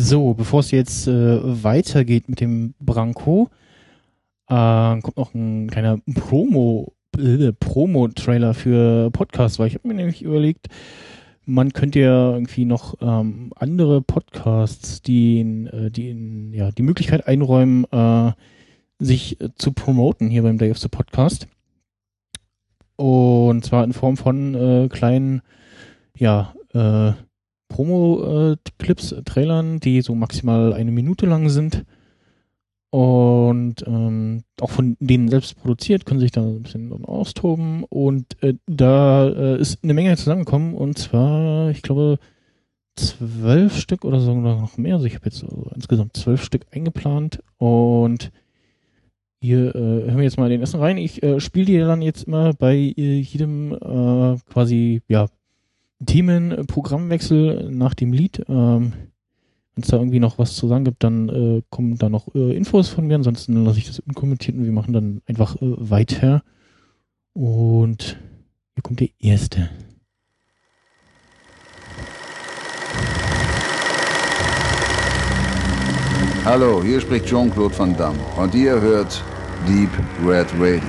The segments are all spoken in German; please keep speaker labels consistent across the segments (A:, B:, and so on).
A: So, bevor es jetzt äh, weitergeht mit dem Branko, äh, kommt noch ein kleiner Promo, äh, Promo-Trailer für Podcasts, weil ich habe mir nämlich überlegt, man könnte ja irgendwie noch ähm, andere Podcasts, die, in, äh, die in, ja, die Möglichkeit einräumen, äh, sich äh, zu promoten hier beim Day of the Podcast. Und zwar in Form von äh, kleinen, ja, äh, Promo-Clips, äh, Trailern, die so maximal eine Minute lang sind. Und ähm, auch von denen selbst produziert, können sich da ein bisschen austoben. Und äh, da äh, ist eine Menge zusammengekommen. Und zwar, ich glaube, zwölf Stück oder so oder noch mehr. Also ich habe jetzt so insgesamt zwölf Stück eingeplant. Und hier äh, hören wir jetzt mal den ersten rein. Ich äh, spiele die dann jetzt immer bei äh, jedem äh, quasi, ja, Themenprogrammwechsel nach dem Lied. Ähm, Wenn es da irgendwie noch was zu sagen gibt, dann äh, kommen da noch äh, Infos von mir. Ansonsten lasse ich das unkommentiert und wir machen dann einfach äh, weiter. Und hier kommt der erste.
B: Hallo, hier spricht Jean-Claude Van Damme und ihr hört Deep Red Radio.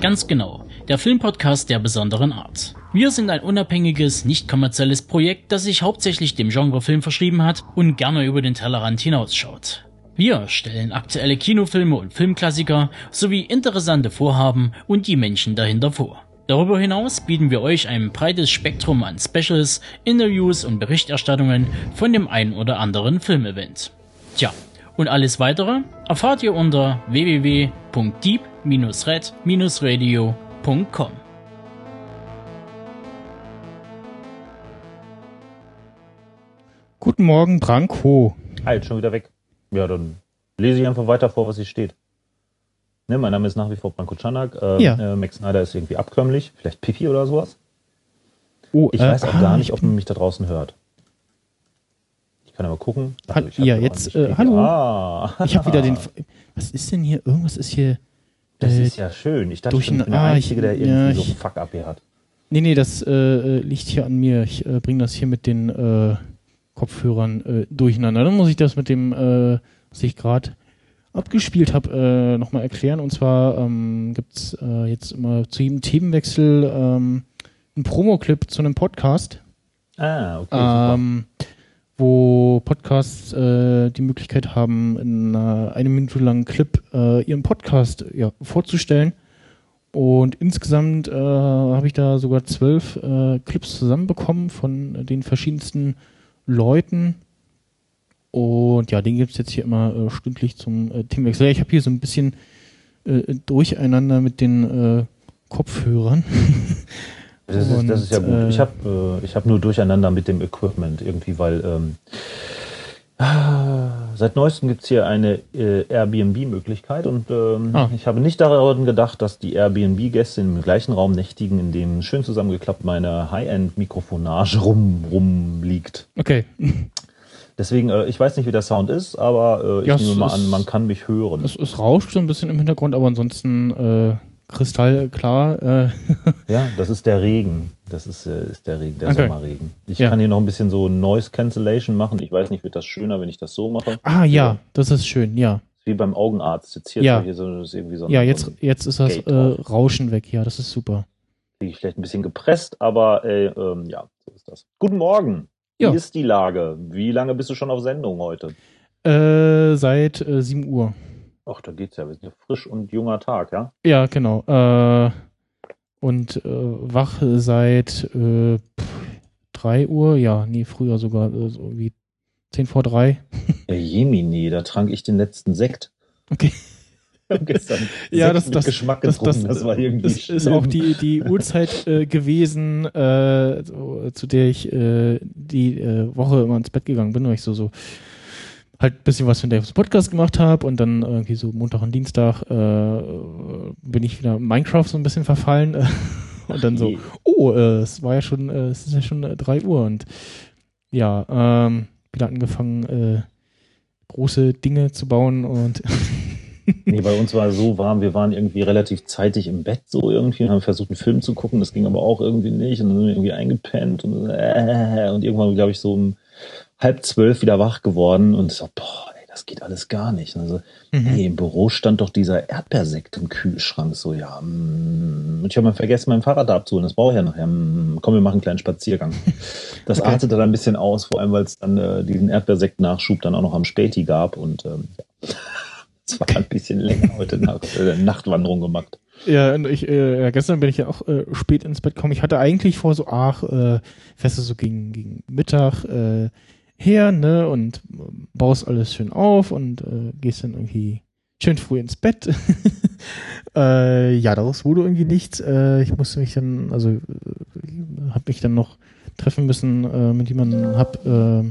C: Ganz genau, der Filmpodcast der besonderen Art. Wir sind ein unabhängiges, nicht kommerzielles Projekt, das sich hauptsächlich dem Genre Film verschrieben hat und gerne über den Tellerrand hinausschaut. Wir stellen aktuelle Kinofilme und Filmklassiker sowie interessante Vorhaben und die Menschen dahinter vor. Darüber hinaus bieten wir euch ein breites Spektrum an Specials, Interviews und Berichterstattungen von dem ein oder anderen Filmevent. Tja, und alles weitere erfahrt ihr unter www.deep-red-radio.com.
A: Guten Morgen, Branko.
D: Halt, schon wieder weg. Ja, dann lese ich einfach weiter vor, was hier steht. Ne, mein Name ist nach wie vor Branko Czanak. Äh,
A: Ja.
D: äh, Max Snyder ist irgendwie abkömmlich. Vielleicht Pipi oder sowas.
A: Oh,
D: Ich
A: äh,
D: weiß auch
A: ah,
D: gar nicht,
A: ich
D: ob man mich da draußen hört. Ich kann aber gucken. Hab
A: ja, jetzt, äh, hallo.
D: Ah.
A: Ich habe wieder den. Was ist denn hier? Irgendwas ist hier.
D: Das
A: äh,
D: ist ja schön. Ich dachte,
A: durch
D: ich bin der
A: ah,
D: Einzige, der
A: ja,
D: irgendwie so
A: ich-
D: ein Fuck-up hier hat.
A: Nee, nee, das äh, äh, liegt hier an mir. Ich äh, bringe das hier mit den äh, Kopfhörern äh, durcheinander. Dann muss ich das mit dem, was ich gerade abgespielt habe, äh, nochmal erklären. Und zwar ähm, gibt's äh, jetzt immer zu jedem Themenwechsel ähm, einen Promo-Clip zu einem Podcast.
D: Ah, okay. super.
A: Wo Podcasts äh, die Möglichkeit haben, in einer eine Minute langen Clip äh, ihren Podcast ja, vorzustellen. Und insgesamt äh, habe ich da sogar zwölf äh, Clips zusammenbekommen von den verschiedensten Leuten. Und ja, den gibt's jetzt hier immer äh, stündlich zum äh, Themenwechsel. Ich habe hier so ein bisschen äh, Durcheinander mit den Kopfhörern.
D: Das ist, das ist ja gut.
A: äh,
D: ich habe äh, ich hab nur Durcheinander mit dem Equipment irgendwie, weil ähm, ah, seit neuestem gibt's hier eine äh, Airbnb-Möglichkeit und ähm,
A: Ah.
D: ich habe nicht daran gedacht, dass die Airbnb-Gäste im gleichen Raum nächtigen, in dem schön zusammengeklappt meine High-End-Mikrofonage rum, rumliegt.
A: Okay.
D: Deswegen, äh, ich weiß nicht, wie der Sound ist, aber äh, ich
A: Ja, es
D: nehme mal
A: ist-
D: an, man kann mich hören.
A: Es, es rauscht so ein bisschen im Hintergrund, aber ansonsten äh, kristallklar. Äh,
D: Ja, das ist der Regen. Das ist, äh, ist der Regen, der
A: Okay.
D: Sommerregen. Ich
A: Ja.
D: kann hier noch ein bisschen so Noise Cancellation machen. Ich weiß nicht, wird das schöner, wenn ich das so mache?
A: ah ja, das ist schön, ja.
D: Wie beim Augenarzt. Jetzt hier,
A: Ja.
D: hier so, ist irgendwie so ein,
A: Ja, jetzt, jetzt ist das äh. Rauschen weg, ja, das ist super.
D: kriege ich vielleicht ein bisschen gepresst, aber äh, ähm, ja, so ist das. Guten Morgen. Wie
A: Ja.
D: ist die Lage? Wie lange bist du schon auf Sendung heute?
A: Äh, seit äh, 7 Uhr.
D: Ach, da geht's ja. Wir sind ja frisch und junger Tag, ja?
A: Ja, genau. Äh, und äh, wach seit äh, pff, 3 Uhr, ja, nee, früher sogar, äh, so wie 10 vor 3.
D: Ja, Jemini, da trank ich den letzten Sekt.
A: Okay.
D: Gestern
A: Ja,
D: Sekt
A: das- das-
D: Geschmack
A: Das,
D: getrunken.
A: das,
D: Das, war irgendwie
A: das ist auch die, die Uhrzeit äh, gewesen, äh, zu der ich äh, die äh, Woche immer ins Bett gegangen bin, weil ich so, so halt ein bisschen was für den Davis Podcast gemacht habe und dann irgendwie so Montag und Dienstag äh, bin ich wieder Minecraft so ein bisschen verfallen und dann so, oh, äh, es war ja schon, äh, es ist ja schon äh, 3 Uhr und ja, ähm, wieder angefangen, äh, große Dinge zu bauen und
D: nee, bei uns war es so warm, wir waren irgendwie relativ zeitig im Bett so irgendwie und haben versucht, einen Film zu gucken. Das ging aber auch irgendwie nicht und dann sind wir irgendwie eingepennt und, äh, und irgendwann, glaube ich, so um halb zwölf wieder wach geworden und so, boah, ey, das geht alles gar nicht. Also, mhm. hey, im Büro stand doch dieser Erdbeersekt im Kühlschrank. So, ja, mm, ich habe mal vergessen, mein Fahrrad da abzuholen. Das brauche ich ja nachher. Mm, komm, wir machen einen kleinen Spaziergang. Das okay. artete dann ein bisschen aus, vor allem, weil es dann äh, diesen Erdbeersekt-Nachschub dann auch noch am Späti gab und ähm, ja. Es war ein bisschen länger heute Nacht, äh, Nachtwanderung gemacht.
A: Ja, und ich, äh, gestern bin ich ja auch äh, spät ins Bett gekommen. Ich hatte eigentlich vor, so, ach, äh, du so gegen, gegen Mittag äh, her, ne, und baust alles schön auf und äh, gehst dann irgendwie schön früh ins Bett. äh, ja, daraus wurde irgendwie nichts. Äh, ich musste mich dann, also äh, habe mich dann noch treffen müssen äh, mit jemandem, hab äh,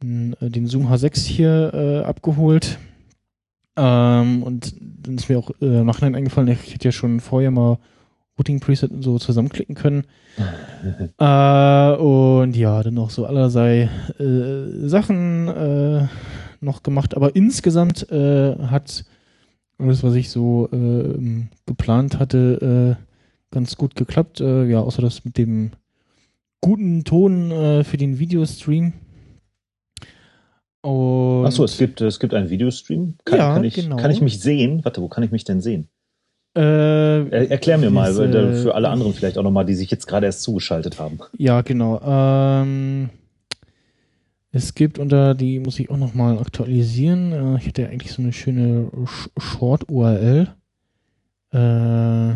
A: den Zoom H6 hier äh, abgeholt ähm, und dann ist mir auch äh, Nachhinein eingefallen, ich hätte ja schon vorher mal Routing Preset und so zusammenklicken können. äh, und ja, dann noch so allerlei äh, Sachen äh, noch gemacht. Aber insgesamt äh, hat alles, was ich so äh, geplant hatte, äh, ganz gut geklappt. Äh, ja, außer das mit dem guten Ton für den Videostream.
D: Achso, es gibt, es gibt einen Videostream. Kann, ja, kann, ich, genau. kann ich mich sehen? Warte, wo kann ich mich denn sehen? Äh, er, erklär mir mal, diese, für alle anderen vielleicht auch nochmal, die sich jetzt gerade erst zugeschaltet haben.
A: Ja, genau. Ähm, es gibt unter die, muss ich auch nochmal aktualisieren. Äh, ich hätte ja eigentlich so eine schöne Short-URL äh,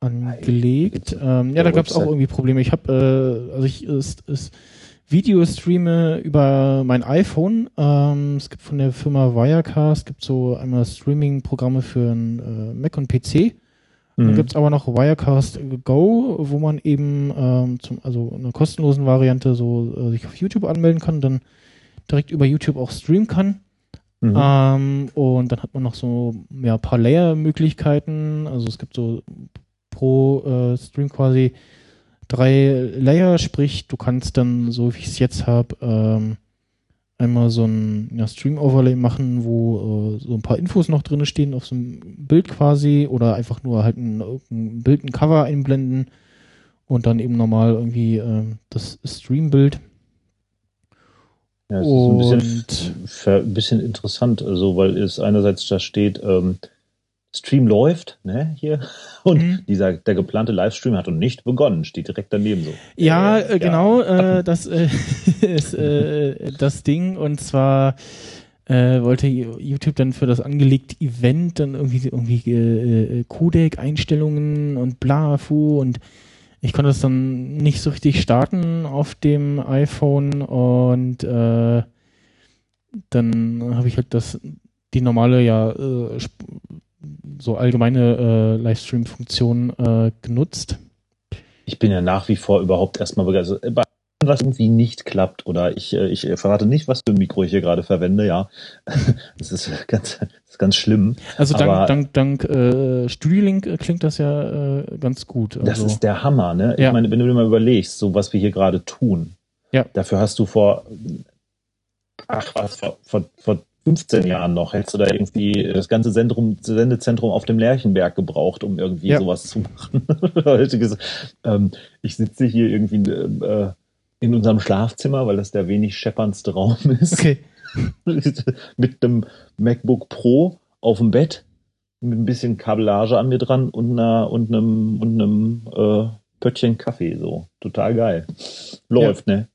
A: angelegt. Ähm, ja, da gab es auch irgendwie Probleme. Ich habe, äh, also ich, es, es Video streame über mein iPhone. Ähm, es gibt von der Firma Wirecast, gibt so einmal Streaming-Programme für einen äh, Mac und PC. Mhm. Dann gibt es aber noch Wirecast Go, wo man eben ähm, zum, also eine kostenlosen Variante so äh, sich auf YouTube anmelden kann, dann direkt über YouTube auch streamen kann. Mhm. Ähm, und dann hat man noch so ja, paar Layer-Möglichkeiten. Also es gibt so pro äh, Stream quasi drei Layer, sprich, du kannst dann, so wie ich es jetzt habe, ähm, einmal so ein ja, Stream-Overlay machen, wo äh, so ein paar Infos noch drin stehen auf so einem Bild quasi oder einfach nur halt ein, ein Bild, ein Cover einblenden und dann eben normal irgendwie äh, das Stream-Bild.
D: Ja, es ist ein bisschen, ein bisschen interessant, also weil es einerseits da steht, ähm, Stream läuft, ne, hier. Und mhm. dieser, der geplante Livestream hat noch nicht begonnen, steht direkt daneben so.
A: Ja, äh, genau, ja. Äh, das äh, ist äh, das Ding. Und zwar äh, wollte YouTube dann für das angelegte Event dann irgendwie, irgendwie äh, äh, Codec-Einstellungen und bla, fu und ich konnte das dann nicht so richtig starten auf dem iPhone und äh, dann habe ich halt das die normale ja äh, so allgemeine äh, Livestream-Funktionen äh, genutzt.
D: Ich bin ja nach wie vor überhaupt erstmal begeistert. Bei was irgendwie nicht klappt oder ich, äh, ich verrate nicht, was für ein Mikro ich hier gerade verwende, ja. Das ist ganz, das ist ganz schlimm.
A: Also dank, Aber dank, dank äh, Studiolink äh, klingt das ja äh, ganz gut.
D: Also, das ist der Hammer, ne? Ja. Ich meine, wenn du dir mal überlegst, so was wir hier gerade tun, ja. dafür hast du vor, ach was, vor, vor, vor 15 Jahren noch hättest du da irgendwie das ganze Sendrum, Sendezentrum auf dem Lerchenberg gebraucht, um irgendwie ja. sowas zu machen. ähm, ich sitze hier irgendwie äh, in unserem Schlafzimmer, weil das der wenig schepperndste Raum ist. Okay. mit einem MacBook Pro auf dem Bett, mit ein bisschen Kabellage an mir dran und, einer, und einem, und einem äh, Pöttchen Kaffee. So, total geil. Läuft, ja. ne?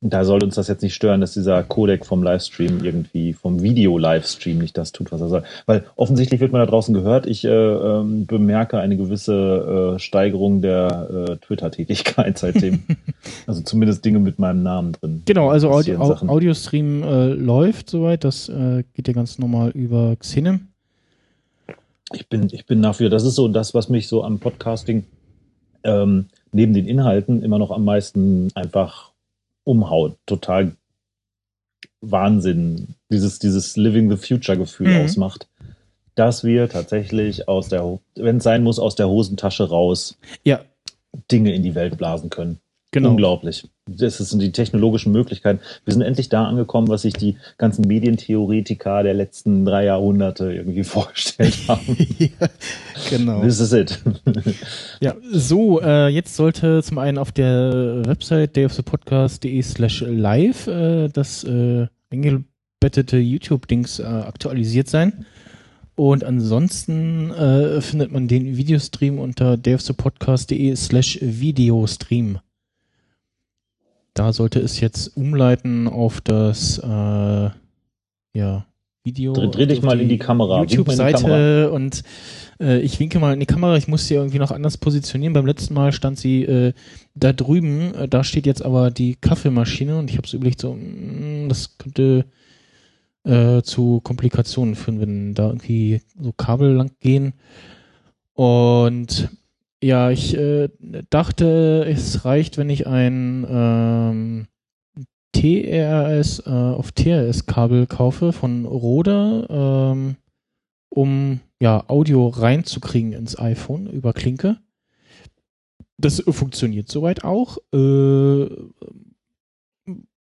D: Da soll uns das jetzt nicht stören, dass dieser Codec vom Livestream irgendwie, vom Video-Livestream nicht das tut, was er soll. Weil offensichtlich wird man da draußen gehört. Ich äh, ähm, bemerke eine gewisse äh, Steigerung der äh, Twitter-Tätigkeit seitdem. also zumindest Dinge mit meinem Namen drin.
A: Genau, also Audi Audiostream äh, läuft soweit. Das äh, geht ja ganz normal über Xenem.
D: Ich bin, ich bin dafür, das ist so das, was mich so am Podcasting ähm, neben den Inhalten immer noch am meisten einfach umhaut. Total Wahnsinn. Dieses, dieses Living the Future Gefühl mhm. ausmacht. Dass wir tatsächlich aus der, wenn es sein muss, aus der Hosentasche raus
A: ja.
D: Dinge in die Welt blasen können. Genau. Unglaublich. Das sind die technologischen Möglichkeiten. Wir sind endlich da angekommen, was sich die ganzen Medientheoretiker der letzten drei Jahrhunderte irgendwie vorgestellt haben. ja,
A: genau.
D: This is it.
A: ja, so, äh, jetzt sollte zum einen auf der Website dayofthepodcast.de slash live äh, das äh, eingebettete YouTube-Dings äh, aktualisiert sein. Und ansonsten äh, findet man den Videostream unter dayofthepodcast.de slash Videostream. Da sollte es jetzt umleiten auf das äh, ja, Video.
D: Dreh, dreh dich mal in die Kamera.
A: YouTube-Seite und äh, ich winke mal in die Kamera. Ich muss sie irgendwie noch anders positionieren. Beim letzten Mal stand sie äh, da drüben. Äh, da steht jetzt aber die Kaffeemaschine und ich habe so überlegt, so, mh, mm, das könnte äh, zu Komplikationen führen, wenn da irgendwie so Kabel lang gehen. Und ja, ich äh, dachte, es reicht, wenn ich ein ähm, TRS äh, auf TRS-Kabel kaufe von Rode, ähm, um ja Audio reinzukriegen ins iPhone über Klinke. Das funktioniert soweit auch. Äh,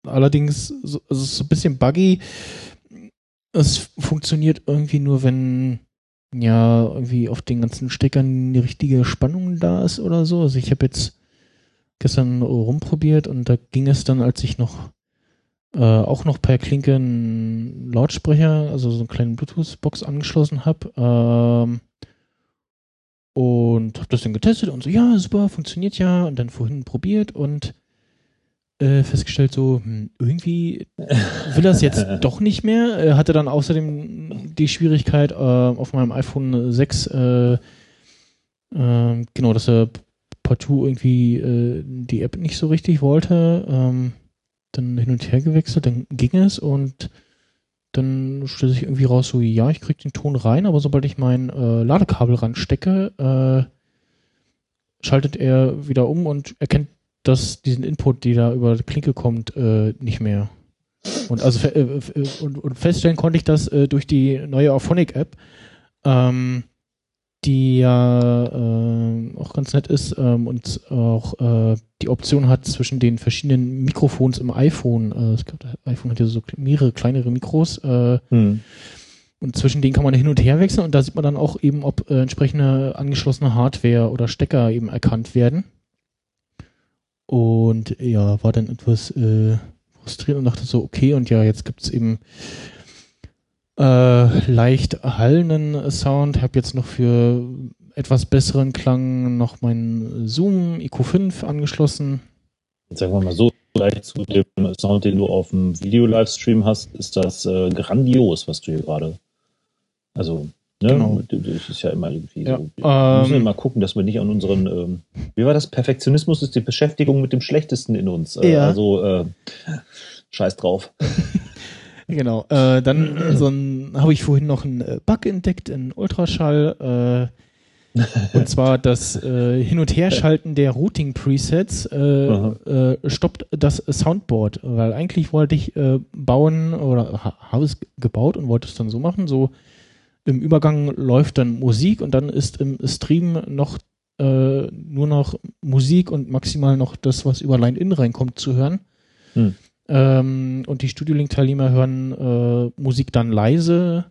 A: allerdings so, also so ein bisschen buggy. Es funktioniert irgendwie nur, wenn ja, irgendwie auf den ganzen Steckern die richtige Spannung da ist oder so. Also ich habe jetzt gestern rumprobiert und da ging es dann, als ich noch äh, auch noch per Klinke einen Lautsprecher, also so einen kleinen Bluetooth-Box angeschlossen habe. Ähm, und habe das dann getestet und so, ja, super, funktioniert ja. Und dann vorhin probiert und äh, festgestellt, so hm, irgendwie will das jetzt doch nicht mehr. Er hatte dann außerdem die Schwierigkeit äh, auf meinem iPhone 6, äh, ähm, genau, dass er partout irgendwie äh, die App nicht so richtig wollte. Ähm, dann hin und her gewechselt, dann ging es und dann stellte sich irgendwie raus, so ja, ich krieg den Ton rein, aber sobald ich mein äh, Ladekabel ranstecke, äh, schaltet er wieder um und erkennt das, diesen Input, die da über die Klinke kommt, äh, nicht mehr. Und also äh, äh, und, und, feststellen konnte ich das äh, durch die neue Auphonic App, ähm, die ja äh, auch ganz nett ist ähm, und auch äh, die Option hat zwischen den verschiedenen Mikrofons im iPhone. Ich glaube, das iPhone hat ja so mehrere kleinere Mikros. Hm. Und zwischen denen kann man hin und her wechseln und da sieht man dann auch eben, ob entsprechende angeschlossene Hardware oder Stecker eben erkannt werden. Und ja, war dann etwas äh, frustriert und dachte so, okay, und ja, jetzt gibt's eben äh, leicht hallenden Sound. Habe jetzt noch für etwas besseren Klang noch meinen Zoom IQ5 angeschlossen.
D: Jetzt sagen wir mal so, gleich zu dem Sound, den du auf dem Video-Livestream hast, ist das äh, grandios, was du hier gerade. Also Ne? Genau. Das ist ja immer irgendwie ja. so. Wir ähm, müssen immer gucken, dass wir nicht an unseren, ähm, wie war das? Perfektionismus ist die Beschäftigung mit dem Schlechtesten in uns. Äh, ja. Also äh, scheiß drauf.
A: genau. Äh, dann so habe ich vorhin noch einen äh, Bug entdeckt in Ultraschall. Äh, und zwar das äh, Hin- und Herschalten der Routing-Presets stoppt das Soundboard, weil eigentlich wollte ich bauen oder ha habe es gebaut und wollte es dann so machen, so im Übergang läuft dann Musik und dann ist im Stream noch äh, nur noch Musik und maximal noch das, was über Line-In reinkommt, zu hören. Hm. Ähm, und die Studio Link-Teilnehmer hören äh, Musik dann leise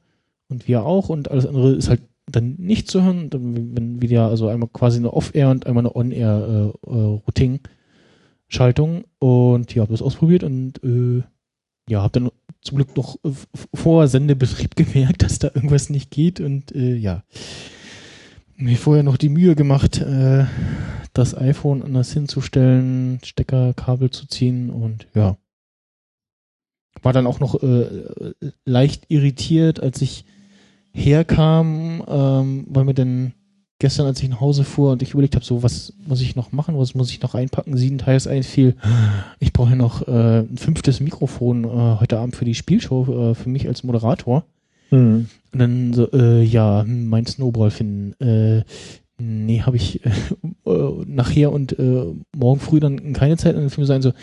A: und wir auch und alles andere ist halt dann nicht zu hören, dann, wenn wieder also einmal quasi eine Off-Air und einmal eine On-Air-Routing-Schaltung äh, und ja, habe das ausprobiert und äh, ja, habe dann zum Glück noch vor Sendebetrieb gemerkt, dass da irgendwas nicht geht und äh, ja, mir vorher noch die Mühe gemacht, äh, das iPhone anders hinzustellen, Steckerkabel zu ziehen und ja. War dann auch noch äh, leicht irritiert, als ich herkam, ähm, weil mir dann gestern, als ich nach Hause fuhr und ich überlegt habe, so, was muss ich noch machen, was muss ich noch einpacken, sieben Teils einfiel, ich brauche noch äh, ein fünftes Mikrofon äh, heute Abend für die Spielshow, äh, für mich als Moderator. Mhm. Und dann so, äh, ja, mein Snowball finden. Äh, nee, habe ich äh, nachher und morgen früh dann keine Zeit. Und dann fiel mir sein so,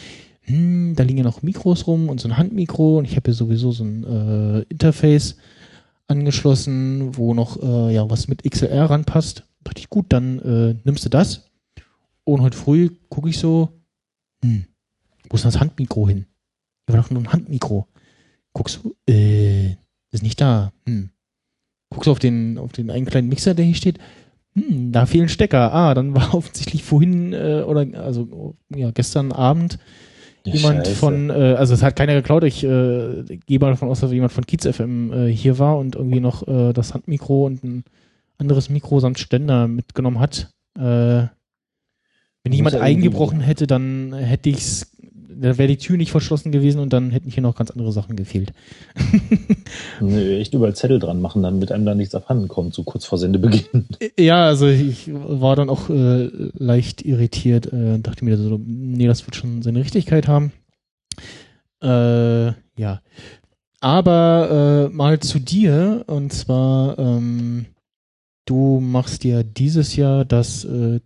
A: hm, da liegen ja noch Mikros rum und so ein Handmikro und ich habe ja sowieso so ein Interface angeschlossen, wo noch ja was mit XLR ranpasst dachte ich, gut, dann äh, nimmst du das. Und heute früh gucke ich so, hm, wo ist das Handmikro hin? Hier war doch nur ein Handmikro. Guckst du, äh, ist nicht da. Hm. Guckst du auf den, auf den einen kleinen Mixer, der hier steht. Hm, da fehlen Stecker. Ah, dann war offensichtlich vorhin äh, oder also ja gestern Abend ja, jemand Scheiße. von, äh, also es hat keiner geklaut. Ich äh, gehe mal davon aus, dass jemand von Kiez FM äh, hier war und irgendwie noch äh, das Handmikro und ein anderes Mikro samt Ständer mitgenommen hat. Äh, wenn jemand eingebrochen hätte, dann hätte ich's, da wäre die Tür nicht verschlossen gewesen und dann hätten hier noch ganz andere Sachen gefehlt.
D: nee, echt überall Zettel dran machen, damit einem da nichts abhanden kommt, so kurz vor Sendebeginn.
A: Ja, also ich war dann auch äh, leicht irritiert, äh, dachte mir so, nee, das wird schon seine Richtigkeit haben. Äh, ja. Aber äh, mal zu dir, und zwar, ähm, du machst ja dieses Jahr das äh,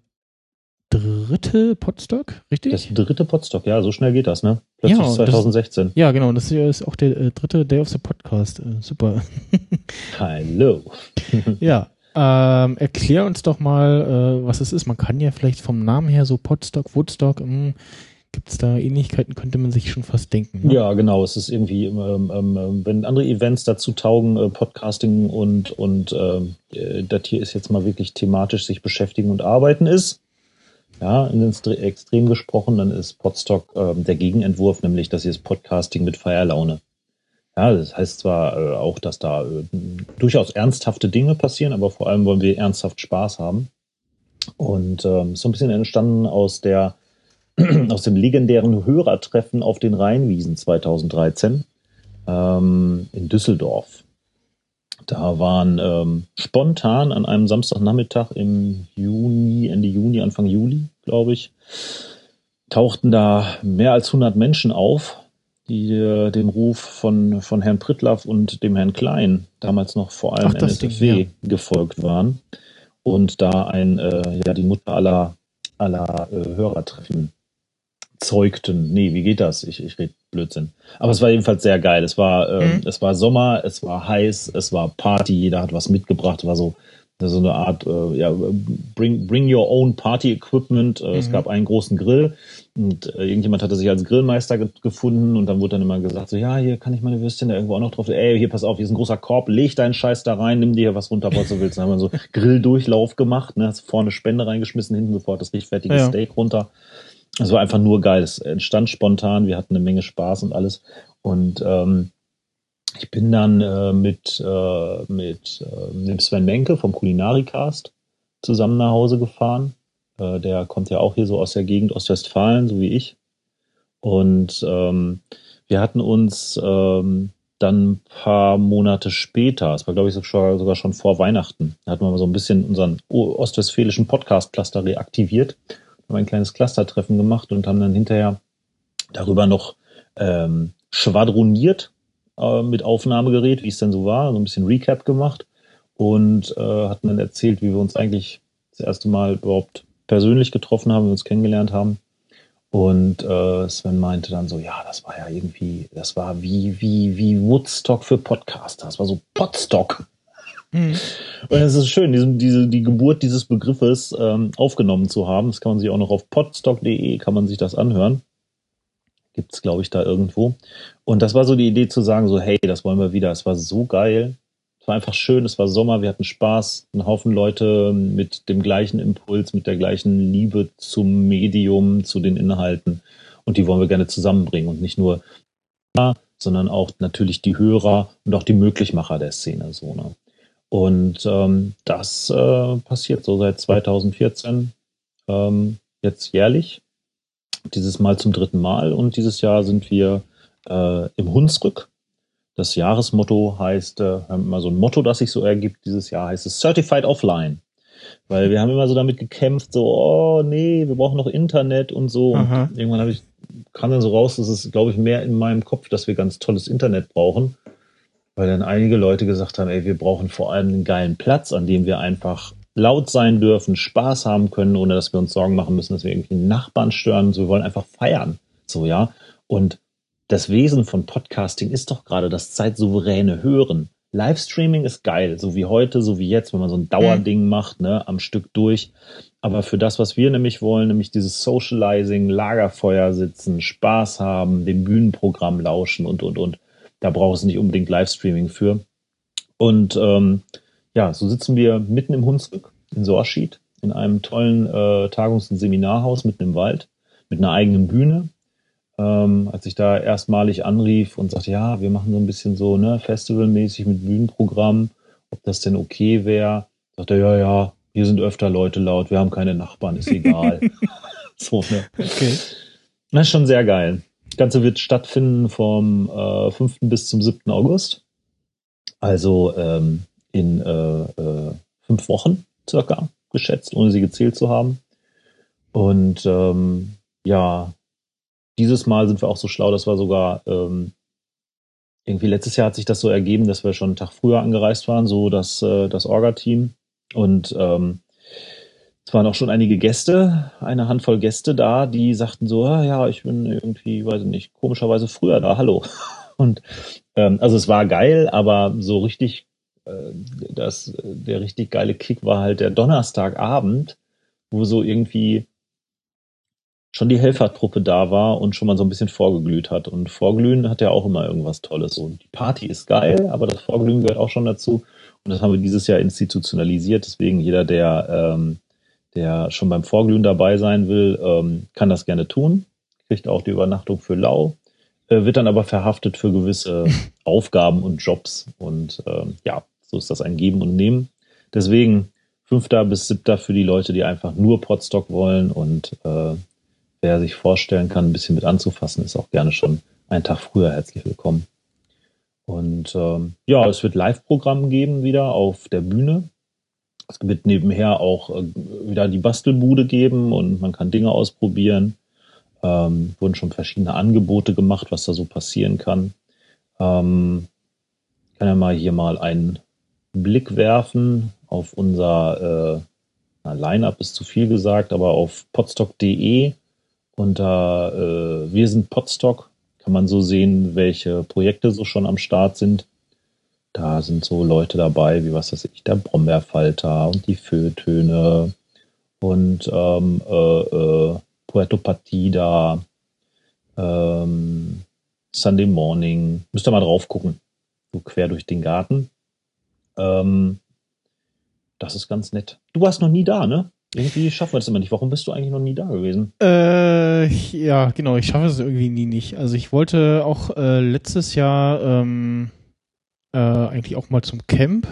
A: dritte Podstock, richtig?
D: Das dritte Podstock, ja, so schnell geht das, ne? Plötzlich ja, 2016.
A: Das, ja, genau, das ist auch der äh, dritte Day of the Podcast. Äh, super.
D: Hallo.
A: ja, ähm, erklär uns doch mal, äh, was es ist. Man kann ja vielleicht vom Namen her so Podstock, Woodstock, hm, gibt es da Ähnlichkeiten, könnte man sich schon fast denken.
D: Ne? Ja, genau. Es ist irgendwie, ähm, ähm, ähm wenn andere Events dazu taugen, äh, Podcasting und, und ähm, äh, das hier ist jetzt mal wirklich thematisch sich beschäftigen und arbeiten ist ja, in den Extrem gesprochen, dann ist Podstock äh, der Gegenentwurf, nämlich das hier ist Podcasting mit Feierlaune. Ja, das heißt zwar äh, auch, dass da äh, durchaus ernsthafte Dinge passieren, aber vor allem wollen wir ernsthaft Spaß haben. Und ähm, so ein bisschen entstanden aus der aus dem legendären Hörertreffen auf den Rheinwiesen 2013 ähm, in Düsseldorf. Da waren ähm, spontan an einem Samstagnachmittag im Juni, Ende Juni, Anfang Juli, glaube ich, tauchten da mehr als 100 Menschen auf, die äh, dem Ruf von, von Herrn Prittlaff und dem Herrn Klein, damals noch vor allem Ach, NSFW, ja. gefolgt waren und da ein, äh, ja, die Mutter aller, aller äh, Hörertreffen zeugten. Nee, wie geht das? Ich, ich rede Blödsinn. Aber es war jedenfalls sehr geil. Es war, ähm, mhm. es war Sommer, es war heiß, es war Party, jeder hat was mitgebracht, war so, so eine Art, äh, ja, bring, bring your own Party Equipment. Äh, mhm. Es gab einen großen Grill und äh, irgendjemand hatte sich als Grillmeister ge gefunden und dann wurde dann immer gesagt, so, ja, hier kann ich meine Würstchen da irgendwo auch noch drauf. Ey, hier pass auf, hier ist ein großer Korb, leg deinen Scheiß da rein, nimm dir hier was runter, was du willst. Dann haben wir so Grilldurchlauf gemacht, ne, hast vorne Spende reingeschmissen, hinten sofort das richtfertige ja. Steak runter. Es war einfach nur geil. Es entstand spontan. Wir hatten eine Menge Spaß und alles. Und ähm, ich bin dann äh, mit, äh, mit äh, dem Sven Menke vom Kulinarikast zusammen nach Hause gefahren. Äh, der kommt ja auch hier so aus der Gegend Ostwestfalen, so wie ich. Und ähm, wir hatten uns ähm, dann ein paar Monate später, es war glaube ich sogar schon vor Weihnachten, hatten wir mal so ein bisschen unseren ostwestfälischen Podcast-Cluster reaktiviert haben ein kleines Clustertreffen gemacht und haben dann hinterher darüber noch ähm, schwadroniert äh, mit Aufnahmegerät, wie es denn so war, so ein bisschen Recap gemacht und äh, hatten dann erzählt, wie wir uns eigentlich das erste Mal überhaupt persönlich getroffen haben, wir uns kennengelernt haben. Und äh, Sven meinte dann so, ja, das war ja irgendwie, das war wie, wie, wie Woodstock für Podcaster. Das war so Podstock. Mhm. Und es ist schön, diese, diese, die Geburt dieses Begriffes ähm, aufgenommen zu haben. Das kann man sich auch noch auf podstock.de kann man sich das anhören. Gibt es, glaube ich, da irgendwo. Und das war so die Idee zu sagen, so, hey, das wollen wir wieder. Es war so geil. Es war einfach schön, es war Sommer, wir hatten Spaß, ein Haufen Leute mit dem gleichen Impuls, mit der gleichen Liebe zum Medium, zu den Inhalten. Und die wollen wir gerne zusammenbringen und nicht nur, sondern auch natürlich die Hörer und auch die Möglichmacher der Szene. So, ne? Und ähm, das äh, passiert so seit 2014 ähm, jetzt jährlich. Dieses Mal zum dritten Mal. Und dieses Jahr sind wir äh, im Hunsrück. Das Jahresmotto heißt, äh, wir haben immer so ein Motto, das sich so ergibt. Dieses Jahr heißt es Certified Offline. Weil wir haben immer so damit gekämpft, so, oh nee, wir brauchen noch Internet und so. Und irgendwann habe ich, kam dann so raus, dass es, glaube ich, mehr in meinem Kopf, dass wir ganz tolles Internet brauchen weil dann einige Leute gesagt haben, ey, wir brauchen vor allem einen geilen Platz, an dem wir einfach laut sein dürfen, Spaß haben können, ohne dass wir uns Sorgen machen müssen, dass wir irgendwie Nachbarn stören. So, wir wollen einfach feiern. So, ja. Und das Wesen von Podcasting ist doch gerade das zeitsouveräne Hören. Livestreaming ist geil, so wie heute, so wie jetzt, wenn man so ein Dauerding mhm. macht, ne, am Stück durch. Aber für das, was wir nämlich wollen, nämlich dieses Socializing, Lagerfeuer sitzen, Spaß haben, dem Bühnenprogramm lauschen und, und, und, da braucht es nicht unbedingt Livestreaming für. Und ähm, ja, so sitzen wir mitten im Hunsrück in Sorschied in einem tollen äh, Tagungs- und Seminarhaus mitten im Wald mit einer eigenen Bühne ähm, als ich da erstmalig anrief und sagte, ja, wir machen so ein bisschen so, ne, festivalmäßig mit Bühnenprogramm, ob das denn okay wäre, sagte er, ja, ja, hier sind öfter Leute laut, wir haben keine Nachbarn, ist egal. so, ne? Okay. Das ist schon sehr geil. Das Ganze wird stattfinden vom äh, 5. bis zum 7. August. Also ähm, in äh, äh, fünf Wochen circa geschätzt, ohne sie gezählt zu haben. Und ähm, ja, dieses Mal sind wir auch so schlau, dass wir sogar ähm, irgendwie letztes Jahr hat sich das so ergeben, dass wir schon einen Tag früher angereist waren, so das, äh, das Orga-Team. Und ähm, es waren auch schon einige Gäste, eine Handvoll Gäste da, die sagten so, ah, ja, ich bin irgendwie, weiß ich nicht, komischerweise früher da, hallo. Und ähm, also es war geil, aber so richtig, äh, das, der richtig geile Kick war halt der Donnerstagabend, wo so irgendwie schon die Helfertruppe da war und schon mal so ein bisschen vorgeglüht hat. Und Vorglühen hat ja auch immer irgendwas Tolles. Und die Party ist geil, aber das Vorglühen gehört auch schon dazu. Und das haben wir dieses Jahr institutionalisiert. Deswegen jeder, der, ähm, der schon beim Vorglühen dabei sein will, ähm, kann das gerne tun. Kriegt auch die Übernachtung für lau. Äh, wird dann aber verhaftet für gewisse Aufgaben und Jobs. Und ähm, ja, so ist das ein Geben und Nehmen. Deswegen fünfter bis siebter für die Leute, die einfach nur Potstock wollen und äh, wer sich vorstellen kann, ein bisschen mit anzufassen, ist auch gerne schon einen Tag früher herzlich willkommen. Und ähm, ja, es wird Live-Programm geben wieder auf der Bühne. Es wird nebenher auch äh, wieder die Bastelbude geben und man kann Dinge ausprobieren. Ähm, wurden schon verschiedene Angebote gemacht, was da so passieren kann. Ähm, ich kann ja mal hier mal einen Blick werfen auf unser äh, Line-up ist zu viel gesagt, aber auf podstock.de unter äh, Wir sind Podstock kann man so sehen, welche Projekte so schon am Start sind. Da sind so Leute dabei, wie was weiß ich, der Brombeerfalter und die Föhltöne und ähm, äh, äh, Puerto Partida, ähm, Sunday Morning. Müsst ihr mal drauf gucken. So quer durch den Garten. Ähm, das ist ganz nett. Du warst noch nie da, ne? Irgendwie schaffen wir das immer nicht. Warum bist du eigentlich noch nie da gewesen?
A: Äh, ja, genau, ich schaffe es irgendwie nie nicht. Also ich wollte auch äh, letztes Jahr ähm, äh, eigentlich auch mal zum Camp.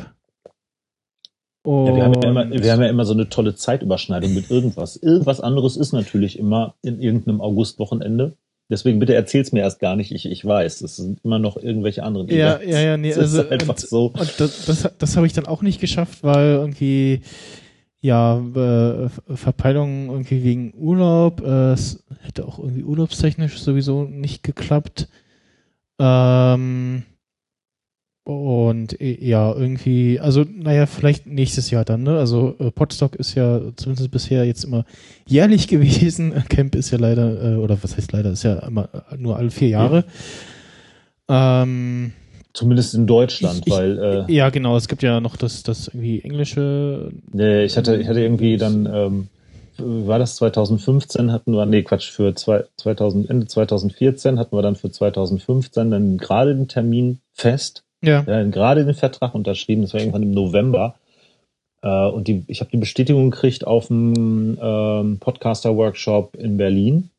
D: Ja, wir, haben ja immer, wir haben ja immer so eine tolle Zeitüberschneidung mit irgendwas. Irgendwas anderes ist natürlich immer in irgendeinem Augustwochenende. Deswegen bitte erzähl's mir erst gar nicht. Ich, ich weiß, es sind immer noch irgendwelche anderen.
A: Ja, Events. ja, ja, nee, das also ist einfach und, so. Und das, das, das habe ich dann auch nicht geschafft, weil irgendwie ja, äh, Verpeilung irgendwie wegen Urlaub. Äh, es hätte auch irgendwie urlaubstechnisch sowieso nicht geklappt. Ähm, und äh, ja, irgendwie, also naja, vielleicht nächstes Jahr dann, ne? Also äh, Podstock ist ja zumindest bisher jetzt immer jährlich gewesen. Camp ist ja leider, äh, oder was heißt leider, ist ja immer äh, nur alle vier Jahre.
D: Ja. Ähm, Zumindest in Deutschland,
A: ich,
D: weil.
A: Äh, ja, genau, es gibt ja noch das, das irgendwie englische.
D: Nee, ich hatte, ich hatte irgendwie dann, ähm, war das 2015, hatten wir, nee, Quatsch, für zwei, 2000, Ende 2014 hatten wir dann für 2015 dann gerade den Termin fest. Ja. ja gerade den Vertrag unterschrieben, das war irgendwann im November. Äh, und die, ich habe die Bestätigung gekriegt auf dem ähm, Podcaster-Workshop in Berlin.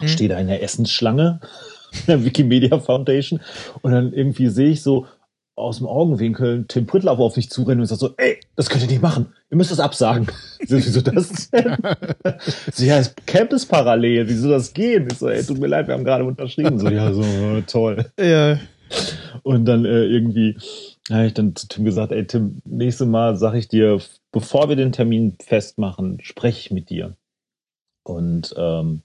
D: Mhm. Stehe da in der Essensschlange der Wikimedia Foundation. Und dann irgendwie sehe ich so aus dem Augenwinkel Tim Prittlaff auf mich zurennen und sagt so, ey, das könnt ihr nicht machen. Ihr müsst das absagen. so, wieso das denn? so, ja, das Camp ist parallel. Wie soll das gehen? Ich so, ey, tut mir leid, wir haben gerade unterschrieben. So, ja, so, toll. Ja. Und dann äh, irgendwie habe ich dann zu Tim gesagt, ey, Tim, nächstes Mal sage ich dir, bevor wir den Termin festmachen, spreche ich mit dir. Und ähm,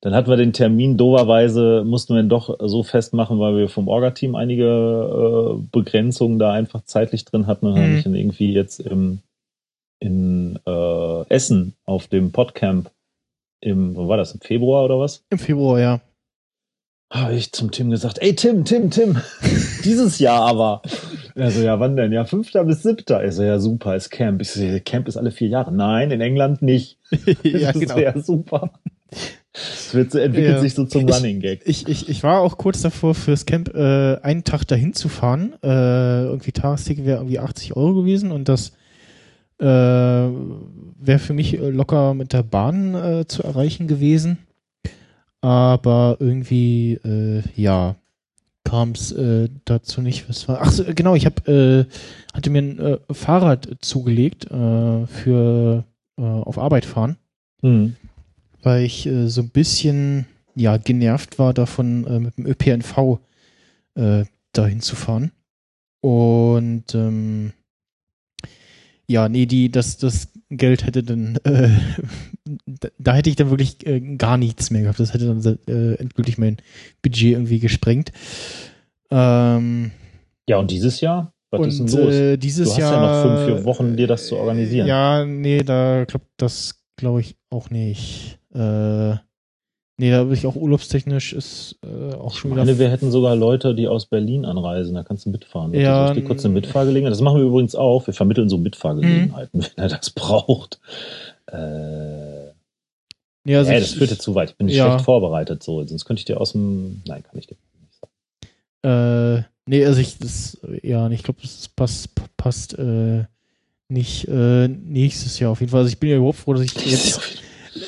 D: dann hatten wir den Termin, doverweise mussten wir ihn doch so festmachen, weil wir vom Orga-Team einige äh, Begrenzungen da einfach zeitlich drin hatten. Und mhm. habe ich dann irgendwie jetzt im, in äh, Essen auf dem Podcamp im, wo war das, im Februar oder was?
A: Im Februar, ja.
D: Habe ich zum Tim gesagt, ey Tim, Tim, Tim, dieses Jahr aber. Also ja, wann denn? Ja, fünfter bis siebter. Also ja, super, ist Camp. Ich so, Camp ist alle vier Jahre. Nein, in England nicht. ja, genau. ja super. Es wird, entwickelt ja. sich so zum Running Gag.
A: Ich, ich, ich war auch kurz davor, fürs Camp äh, einen Tag dahin zu fahren. Äh, irgendwie Tagesticket wäre irgendwie 80 Euro gewesen und das äh, wäre für mich locker mit der Bahn äh, zu erreichen gewesen. Aber irgendwie, äh, ja, kam es äh, dazu nicht. Was war? Ach so, genau, ich habe äh, hatte mir ein äh, Fahrrad zugelegt äh, für äh, auf Arbeit fahren, mhm. weil ich äh, so ein bisschen ja genervt war davon äh, mit dem ÖPNV äh, dahin zu fahren und ähm, ja, nee, die, das, das Geld hätte dann, äh, da, da, hätte ich dann wirklich äh, gar nichts mehr gehabt. Das hätte dann äh, endgültig mein Budget irgendwie gesprengt. Ähm,
D: ja, und dieses Jahr?
A: Was und, ist denn los? Äh, dieses du hast Jahr,
D: ja noch fünf vier Wochen, dir das zu organisieren.
A: Ja, nee, da klappt das, glaube ich, auch nicht. Äh, Nee, da bin ich auch urlaubstechnisch ist äh, auch schon wieder.
D: Meine, wir hätten sogar Leute, die aus Berlin anreisen, da kannst du mitfahren. Ja, ich dir kurz eine Mitfahrgelegenheit. Das machen wir übrigens auch. Wir vermitteln so Mitfahrgelegenheiten, mhm. wenn er das braucht. Äh, ja, also äh, das führte zu weit. Ich bin ja. schlecht vorbereitet, so. Sonst könnte ich dir aus dem. Nein, kann ich dir nicht
A: sagen. Äh, nee, also ich, das, ja, ich glaube, das passt, passt äh, nicht äh, nächstes Jahr auf jeden Fall. Also ich bin ja überhaupt froh, dass ich jetzt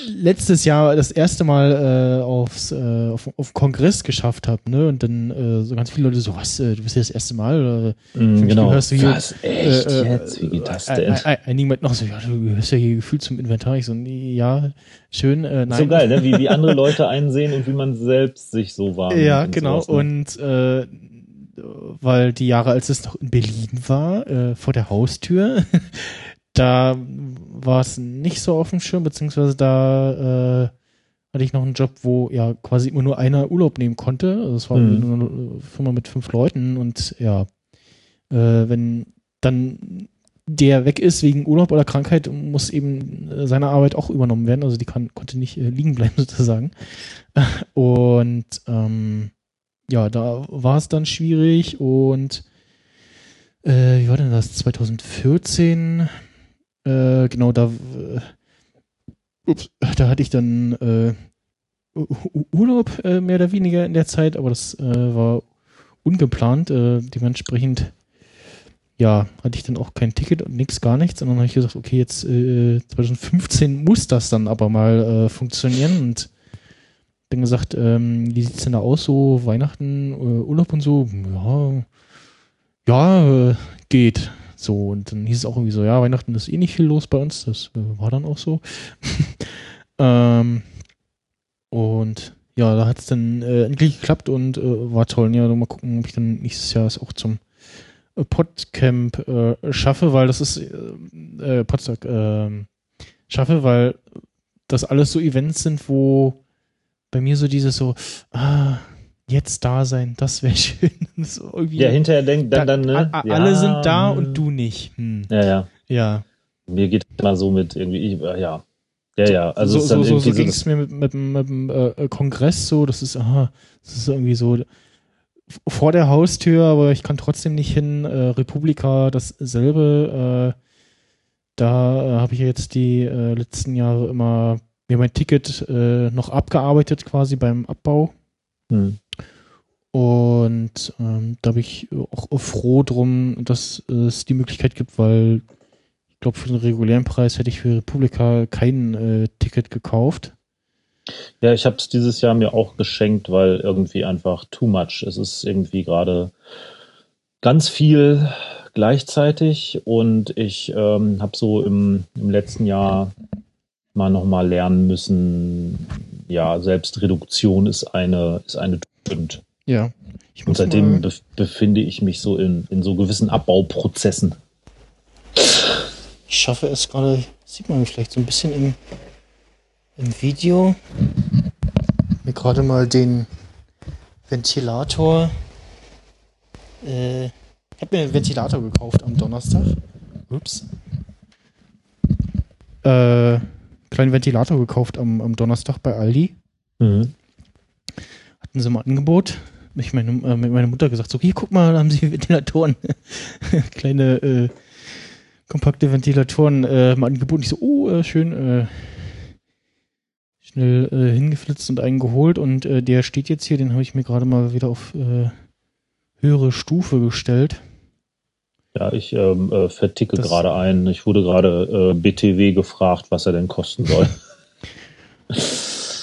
A: letztes Jahr das erste Mal äh, aufs, äh, auf, auf Kongress geschafft habe, ne? Und dann äh, so ganz viele Leute so, was, äh, du bist ja das erste Mal?
D: Äh, mm, genau. Hörst du hier, was, echt äh, äh, jetzt? Wie geht das denn?
A: Einige meinten noch so, ja, du gehörst ja hier gefühlt zum Inventar. Ich so, nee, ja, schön, nein.
D: So geil, ne? Wie, wie andere Leute einsehen und wie man selbst sich so war.
A: Ja, genau. Sowas, ne? Und weil die Jahre, als es noch in Berlin war, vor der Haustür, da war es nicht so auf dem Schirm, beziehungsweise da äh, hatte ich noch einen Job, wo ja quasi immer nur einer Urlaub nehmen konnte. Also es war mhm. nur eine Firma mit fünf Leuten und ja, äh, wenn dann der weg ist wegen Urlaub oder Krankheit, muss eben äh, seine Arbeit auch übernommen werden. Also die kann, konnte nicht äh, liegen bleiben sozusagen. Und ähm, ja, da war es dann schwierig und äh, wie war denn das? 2014 äh, genau, da, äh, ups, da hatte ich dann äh, Urlaub äh, mehr oder weniger in der Zeit, aber das war ungeplant. Dementsprechend, ja, hatte ich dann auch kein Ticket und nichts, gar nichts. Und dann habe ich gesagt, okay, jetzt äh, 2015 muss das dann aber mal äh, funktionieren. Und dann gesagt, ähm, wie sieht's denn da aus, so Weihnachten, äh, Urlaub und so? Ja, ja, geht. So, und dann hieß es auch irgendwie so, ja, Weihnachten ist eh nicht viel los bei uns. Das äh, war dann auch so. ähm, und ja, da hat es dann äh, endlich geklappt und äh, war toll. Ja, mal gucken, ob ich dann nächstes Jahr es auch zum äh, Podcamp äh, schaffe, weil das ist äh, äh Podstock äh, schaffe, weil das alles so Events sind, wo bei mir so dieses so, ah, jetzt da sein, das wäre schön.
D: so ja, hinterher denkt dann, dann ne?
A: A, alle ja, sind da und du nicht. Hm.
D: Ja, ja.
A: Ja.
D: Mir geht es immer so mit irgendwie, äh, ja. Ja, ja. Also
A: so, so, so, so ging es mir mit, mit, mit dem äh, Kongress so, das ist, aha, das ist irgendwie so vor der Haustür, aber ich kann trotzdem nicht hin. Äh, Republika dasselbe. Äh, da äh, habe ich jetzt die äh, letzten Jahre immer mir mein Ticket noch abgearbeitet quasi beim Abbau. Hm. Und ähm, da bin ich auch froh drum, dass es die Möglichkeit gibt, weil ich glaube, für den regulären Preis hätte ich für Republika kein äh, Ticket gekauft.
D: Ja, ich habe es dieses Jahr mir auch geschenkt, weil irgendwie einfach too much. Es ist irgendwie gerade ganz viel gleichzeitig und ich ähm, habe so im, im letzten Jahr mal nochmal lernen müssen, ja, Selbstreduktion ist eine, ist eine Tugend.
A: Ja.
D: Ich und seitdem be befinde ich mich so in, in so gewissen Abbauprozessen.
A: Ich schaffe es gerade, sieht man vielleicht so ein bisschen im, im Video, mir gerade mal den Ventilator. Äh, ich habe mir einen Ventilator gekauft am Donnerstag. Ups. Äh, kleinen Ventilator gekauft am, am Donnerstag bei Aldi. Mhm. Hatten sie mal Angebot. Ich meine, äh, mit meiner Mutter gesagt, so, hier, guck mal, da haben sie Ventilatoren. Kleine, äh, kompakte Ventilatoren äh, mal angeboten. Ich so, oh, äh, schön, äh, schnell äh, hingeflitzt und einen geholt und äh, der steht jetzt hier, den habe ich mir gerade mal wieder auf äh, höhere Stufe gestellt.
D: Ja, ich ähm, äh, verticke gerade ein. Ich wurde gerade äh, BTW gefragt, was er denn kosten soll.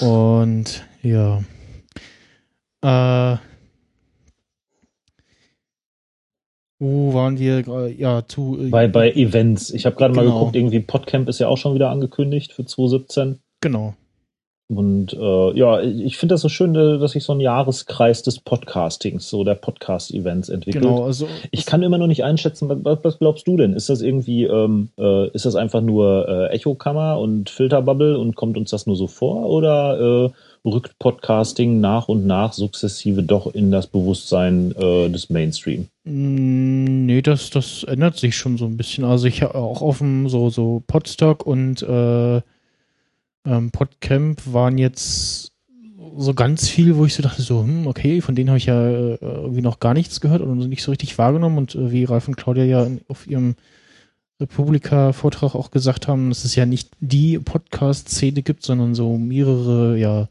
A: und ja. Äh, wo waren wir? Ja, zu.
D: Äh, bei, bei Events. Ich habe gerade genau. mal geguckt, irgendwie Podcamp ist ja auch schon wieder angekündigt für 2017.
A: Genau.
D: Und äh, ja, ich finde das so schön, äh, dass sich so ein Jahreskreis des Podcastings, so der Podcast-Events entwickelt. Genau, also ich kann immer noch nicht einschätzen, was, was glaubst du denn? Ist das irgendwie, ähm, äh, ist das einfach nur äh, Echokammer und Filterbubble und kommt uns das nur so vor? Oder äh, rückt Podcasting nach und nach sukzessive doch in das Bewusstsein äh, des Mainstream?
A: Mm, nee, das, das ändert sich schon so ein bisschen. Also ich habe auch auf dem so, so Podstock und äh, ähm, Podcamp waren jetzt so ganz viel, wo ich so dachte, so, hm, okay, von denen habe ich ja äh, irgendwie noch gar nichts gehört und nicht so richtig wahrgenommen. Und äh, wie Ralf und Claudia ja auf ihrem Republika-Vortrag auch gesagt haben, dass es ja nicht die Podcast-Szene gibt, sondern so mehrere, ja,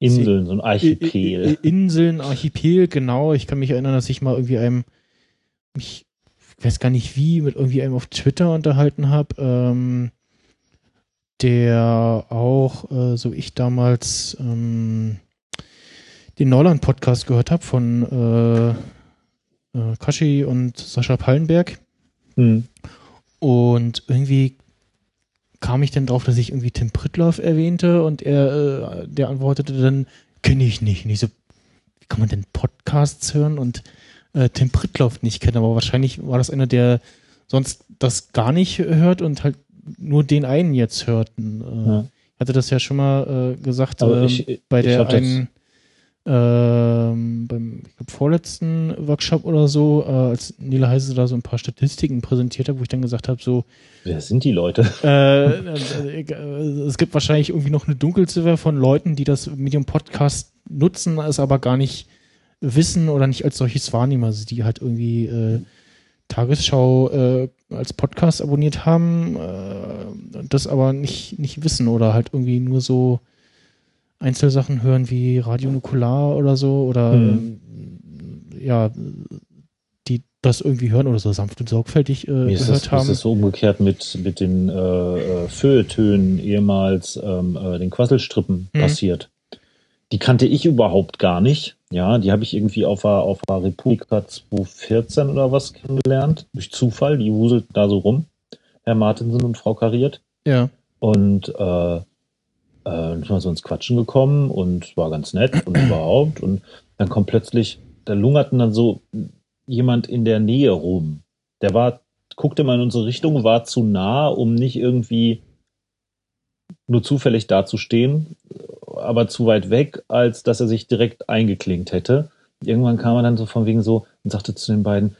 D: Inseln, so ein Archipel.
A: Inseln, Archipel, genau. Ich kann mich erinnern, dass ich mal irgendwie einem, ich weiß gar nicht wie, mit irgendwie einem auf Twitter unterhalten habe, ähm, der auch, äh, so ich damals, ähm, den Neuland-Podcast gehört habe von äh, äh, Kashi und Sascha Pallenberg. Mhm. Und irgendwie kam ich dann drauf, dass ich irgendwie Tim Pritloff erwähnte und er, äh, der antwortete dann, kenne ich nicht. Und ich so, wie kann man denn Podcasts hören und äh, Tim Pritloff nicht kennen? Aber wahrscheinlich war das einer, der sonst das gar nicht hört und halt nur den einen jetzt hörten. Äh, ja. Ich hatte das ja schon mal äh, gesagt ähm, ich, bei der einen ähm, beim glaub, vorletzten Workshop oder so, äh, als Nila Heise da so ein paar Statistiken präsentiert hat, wo ich dann gesagt habe, so
D: Wer sind die Leute?
A: Äh, äh, es gibt wahrscheinlich irgendwie noch eine Dunkelziffer von Leuten, die das Medium Podcast nutzen, es aber gar nicht wissen oder nicht als solches wahrnehmen, also die halt irgendwie äh, Tagesschau äh, als Podcast abonniert haben, äh, das aber nicht, nicht wissen oder halt irgendwie nur so Einzelsachen hören wie Radio Nukular oder so oder mhm. äh, ja, die das irgendwie hören oder so sanft und sorgfältig äh,
D: gehört das, haben. Ist das so umgekehrt mit, mit den äh, äh Feuilletönen ehemals ähm, äh, den Quasselstrippen mhm. passiert? Die kannte ich überhaupt gar nicht. Ja, die habe ich irgendwie auf der, auf der Republika 2014 oder was kennengelernt. Durch Zufall. Die wuselt da so rum. Herr Martinsen und Frau Kariert.
A: Ja.
D: Und äh, äh, sind wir so ins Quatschen gekommen und war ganz nett und überhaupt. Und dann kommt plötzlich, da lungerten dann so jemand in der Nähe rum. Der war, guckte mal in unsere Richtung, war zu nah, um nicht irgendwie nur zufällig dazustehen, aber zu weit weg, als dass er sich direkt eingeklinkt hätte. Irgendwann kam er dann so von wegen so und sagte zu den beiden,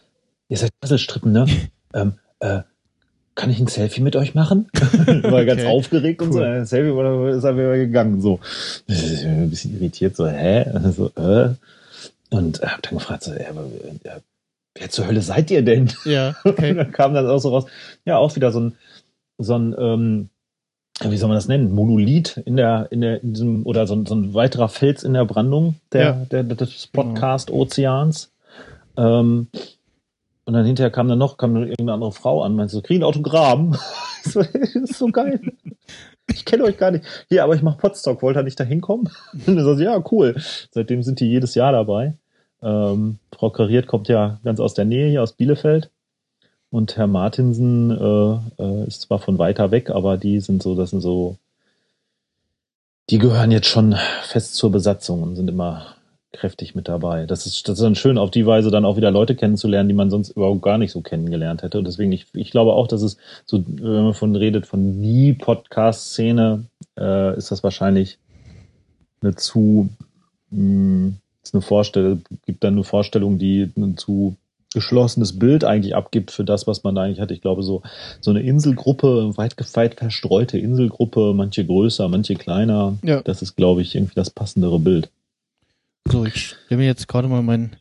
D: ihr seid Puzzlestrippen, ne? ähm, äh, kann ich ein Selfie mit euch machen? war okay. ganz aufgeregt cool. und so. Ein Selfie oder ist er wieder gegangen. So, ein bisschen irritiert, so, hä? So, äh. Und hab dann gefragt, so, ja, wer zur Hölle seid ihr denn?
A: Ja, okay.
D: Und dann kam dann auch so raus, ja, auch wieder so ein, so ein, ähm, wie soll man das nennen, Monolith in der, in der, in diesem, oder so, so ein weiterer Fels in der Brandung der, ja. der, des Podcast-Ozeans. Ähm, und dann hinterher kam dann noch, kam dann irgendeine andere Frau an, meinte so, kriegen Autogramm. das ist so geil. Ich kenne euch gar nicht. Hier, aber ich mache Podstock, wollt ihr nicht da hinkommen? Und dann so, ja, cool. Seitdem sind die jedes Jahr dabei. Ähm, Frau Kariert kommt ja ganz aus der Nähe hier, aus Bielefeld. Und Herr Martinsen äh, äh, ist zwar von weiter weg, aber die sind so, das sind so, die gehören jetzt schon fest zur Besatzung und sind immer kräftig mit dabei. Das ist, das ist dann schön, auf die Weise dann auch wieder Leute kennenzulernen, die man sonst überhaupt gar nicht so kennengelernt hätte. Und deswegen, ich, ich glaube auch, dass es so, wenn man von redet, von die Podcast-Szene, äh, ist das wahrscheinlich eine zu, mh, hm, ist eine Vorstellung, gibt dann eine Vorstellung, die eine zu geschlossenes Bild eigentlich abgibt für das, was man da eigentlich hat. Ich glaube, so, so eine Inselgruppe, weit, weit verstreute Inselgruppe, manche größer, manche kleiner, ja. das ist, glaube ich, irgendwie das passendere Bild.
A: So, ich stelle mir jetzt gerade mal mein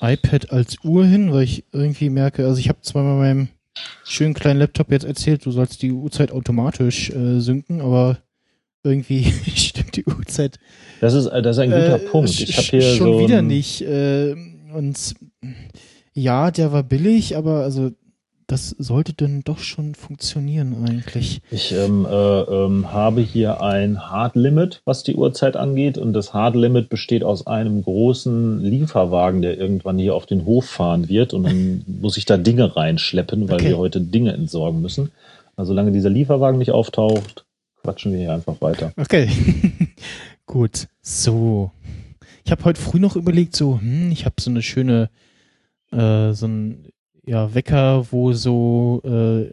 A: iPad als Uhr hin, weil ich irgendwie merke, also ich habe zwar bei meinem schönen kleinen Laptop jetzt erzählt, du sollst die Uhrzeit automatisch äh, synken, aber irgendwie stimmt die Uhrzeit.
D: Das ist, das ist ein guter äh, Punkt. Ich habe hier
A: schon
D: so
A: wieder nicht. Äh, und ja, der war billig, aber also das sollte dann doch schon funktionieren eigentlich.
D: Ich ähm, äh, ähm, habe hier ein Hard Limit, was die Uhrzeit angeht. Und das Hard Limit besteht aus einem großen Lieferwagen, der irgendwann hier auf den Hof fahren wird. Und dann muss ich da Dinge reinschleppen, weil okay. wir heute Dinge entsorgen müssen. Also solange dieser Lieferwagen nicht auftaucht, quatschen wir hier einfach weiter.
A: Okay. Gut. So. Ich habe heute früh noch überlegt, so, hm, ich habe so eine schöne, äh, so ein ja, Wecker, wo so äh,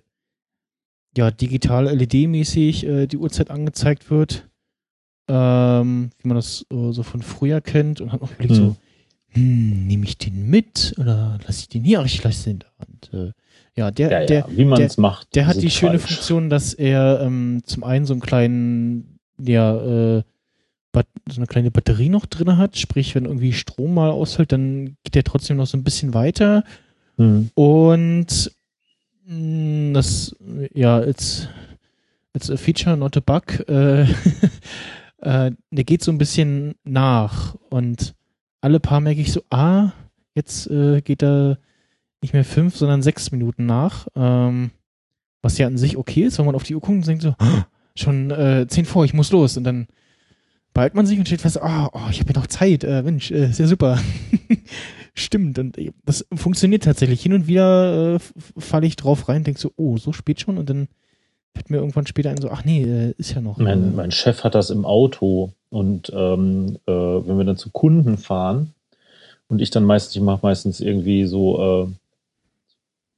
A: ja, digital LED-mäßig äh, die Uhrzeit angezeigt wird. Ähm, wie man das äh, so von früher kennt und hat noch überlegt, hm. so, hm, nehme ich den mit oder lasse ich den hier? Ach, ich lasse den da. Und, äh, ja, der, ja, ja.
D: der, wie man es macht.
A: Der hat die falsch. schöne Funktion, dass er ähm, zum einen so einen kleinen, ja, äh, so eine kleine Batterie noch drin hat. Sprich, wenn irgendwie Strom mal ausfällt, dann geht der trotzdem noch so ein bisschen weiter Mhm. Und mm, das, ja, it's, it's a feature, not a bug. Äh, äh, der geht so ein bisschen nach und alle paar merke ich so, ah, jetzt äh, geht er nicht mehr fünf, sondern sechs Minuten nach. Ähm, was ja an sich okay ist, wenn man auf die Uhr guckt und denkt so, schon äh, zehn vor, ich muss los. Und dann behält man sich und steht fest, ah, oh, ich habe ja noch Zeit, äh, Mensch, äh, ist super. Stimmt, und äh, das funktioniert tatsächlich. Hin und wieder äh, falle ich drauf rein, denke so, oh, so spät schon und dann fällt mir irgendwann später ein so, ach nee, äh, ist ja noch.
D: Mein, äh, mein Chef hat das im Auto und ähm, äh, wenn wir dann zu Kunden fahren und ich dann meistens, ich mache meistens irgendwie so, äh,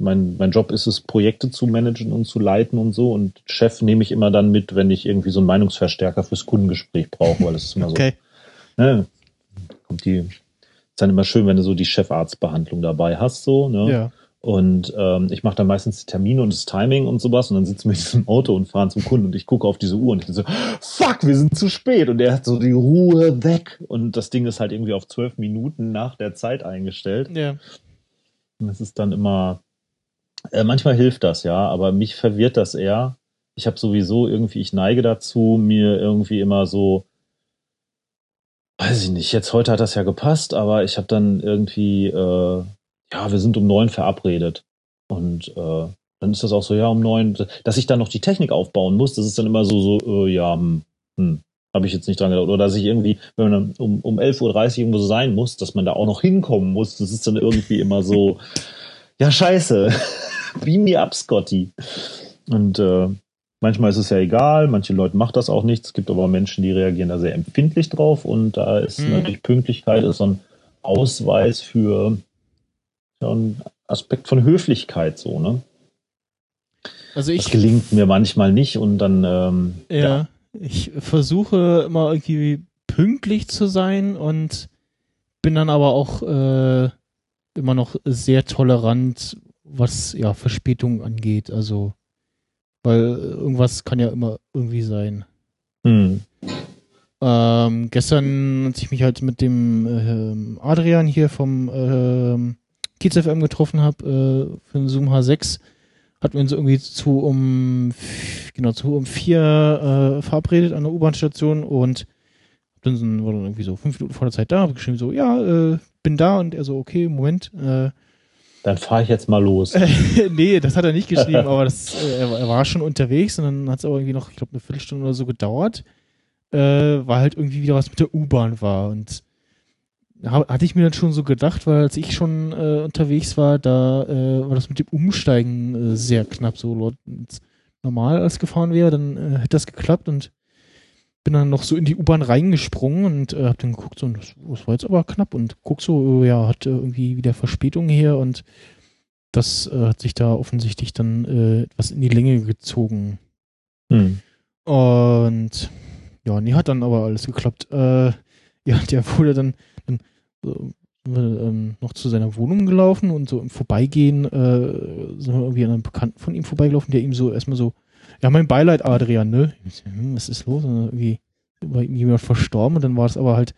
D: mein, mein Job ist es, Projekte zu managen und zu leiten und so und Chef nehme ich immer dann mit, wenn ich irgendwie so einen Meinungsverstärker fürs Kundengespräch brauche, weil das ist immer okay. so. Ne, kommt die ist dann immer schön, wenn du so die Chefarztbehandlung dabei hast, so, ne?
A: Ja.
D: Und ähm, ich mache dann meistens die Termine und das Timing und sowas und dann sitzen wir in diesem Auto und fahren zum Kunden und ich gucke auf diese Uhr und ich so, fuck, wir sind zu spät und er hat so die Ruhe weg und das Ding ist halt irgendwie auf zwölf Minuten nach der Zeit eingestellt.
A: Ja.
D: Und es ist dann immer, äh, manchmal hilft das, ja, aber mich verwirrt das eher. Ich habe sowieso irgendwie, ich neige dazu, mir irgendwie immer so weiß ich nicht, jetzt heute hat das ja gepasst, aber ich habe dann irgendwie, äh, ja, wir sind um neun verabredet. Und äh, dann ist das auch so, ja, um neun, dass ich dann noch die Technik aufbauen muss, das ist dann immer so, so, äh, ja, hm, hm habe ich jetzt nicht dran gedacht. Oder dass ich irgendwie, wenn man um, um 11.30 Uhr irgendwo sein muss, dass man da auch noch hinkommen muss, das ist dann irgendwie immer so, ja, scheiße, beam me up, Scotty. Und äh, Manchmal ist es ja egal, manche Leute macht das auch nicht. Es gibt aber Menschen, die reagieren da sehr empfindlich drauf und da ist mhm. natürlich Pünktlichkeit ist so ein Ausweis für ja, einen Aspekt von Höflichkeit so, ne? Also ich, das gelingt mir manchmal nicht und dann ähm,
A: ja, ja, ich versuche immer irgendwie pünktlich zu sein und bin dann aber auch äh, immer noch sehr tolerant, was ja Verspätung angeht. Also weil irgendwas kann ja immer irgendwie sein.
D: Hm.
A: Ähm, gestern, als ich mich halt mit dem äh, Adrian hier vom äh, Kiez FM getroffen habe äh, für den Zoom H6, hatten wir uns irgendwie zu um genau zu um vier äh, verabredet an der U-Bahn-Station und dann sind, war dann irgendwie so fünf Minuten vor der Zeit da, habe geschrieben so, ja, äh, bin da und er so, okay, Moment, äh,
D: dann fahre ich jetzt mal los.
A: nee, das hat er nicht geschrieben, aber das, äh, er, war schon unterwegs und dann hat es aber irgendwie noch, ich glaube, eine Viertelstunde oder so gedauert, äh, weil halt irgendwie wieder was mit der U-Bahn war. Und hab, hatte ich mir dann schon so gedacht, weil als ich schon äh, unterwegs war, da äh, war das mit dem Umsteigen äh, sehr knapp. So normal als gefahren wäre, dann äh, hätte das geklappt und bin dann noch so in die U-Bahn reingesprungen und äh, hab dann geguckt, so, das, das war jetzt aber knapp und guck so, äh, ja, hat äh, irgendwie wieder Verspätung hier und das äh, hat sich da offensichtlich dann äh, etwas in die Länge gezogen.
D: Hm.
A: Und ja, nee, hat dann aber alles geklappt. Äh, ja, der wurde dann, dann ähm, noch zu seiner Wohnung gelaufen und so im Vorbeigehen sind wir irgendwie an einem Bekannten von ihm vorbeigelaufen, der ihm so erstmal so ja, mein Beileid, Adrian, ne? Hm, was ist los? Und irgendwie war jemand verstorben und dann war es aber halt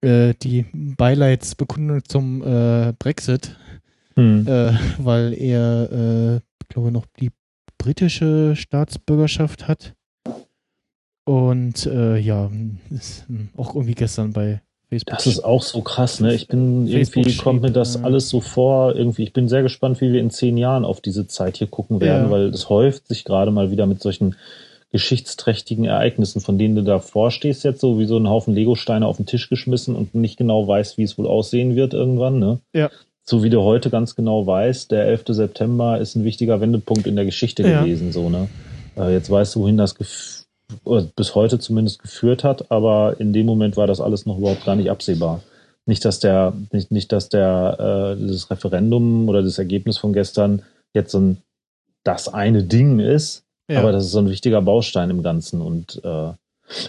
A: äh, die Beileidsbekundung zum äh, Brexit, hm. äh, weil er, äh, glaube noch die britische Staatsbürgerschaft hat. Und äh, ja, ist auch irgendwie gestern bei
D: Facebook. Das ist auch so krass, ne? Ich bin Facebook irgendwie kommt mir das alles so vor. Irgendwie, ich bin sehr gespannt, wie wir in zehn Jahren auf diese Zeit hier gucken werden, ja. weil es häuft sich gerade mal wieder mit solchen geschichtsträchtigen Ereignissen, von denen du da vorstehst, jetzt so wie so ein Haufen Legosteine auf den Tisch geschmissen und nicht genau weißt, wie es wohl aussehen wird irgendwann, ne?
A: Ja.
D: So wie du heute ganz genau weißt, der 11. September ist ein wichtiger Wendepunkt in der Geschichte ja. gewesen, so, ne? Äh, jetzt weißt du, wohin das bis heute zumindest geführt hat, aber in dem Moment war das alles noch überhaupt gar nicht absehbar. Nicht, dass der, nicht, nicht, dass der äh, das Referendum oder das Ergebnis von gestern jetzt so ein das eine Ding ist, ja. aber das ist so ein wichtiger Baustein im Ganzen. Und äh,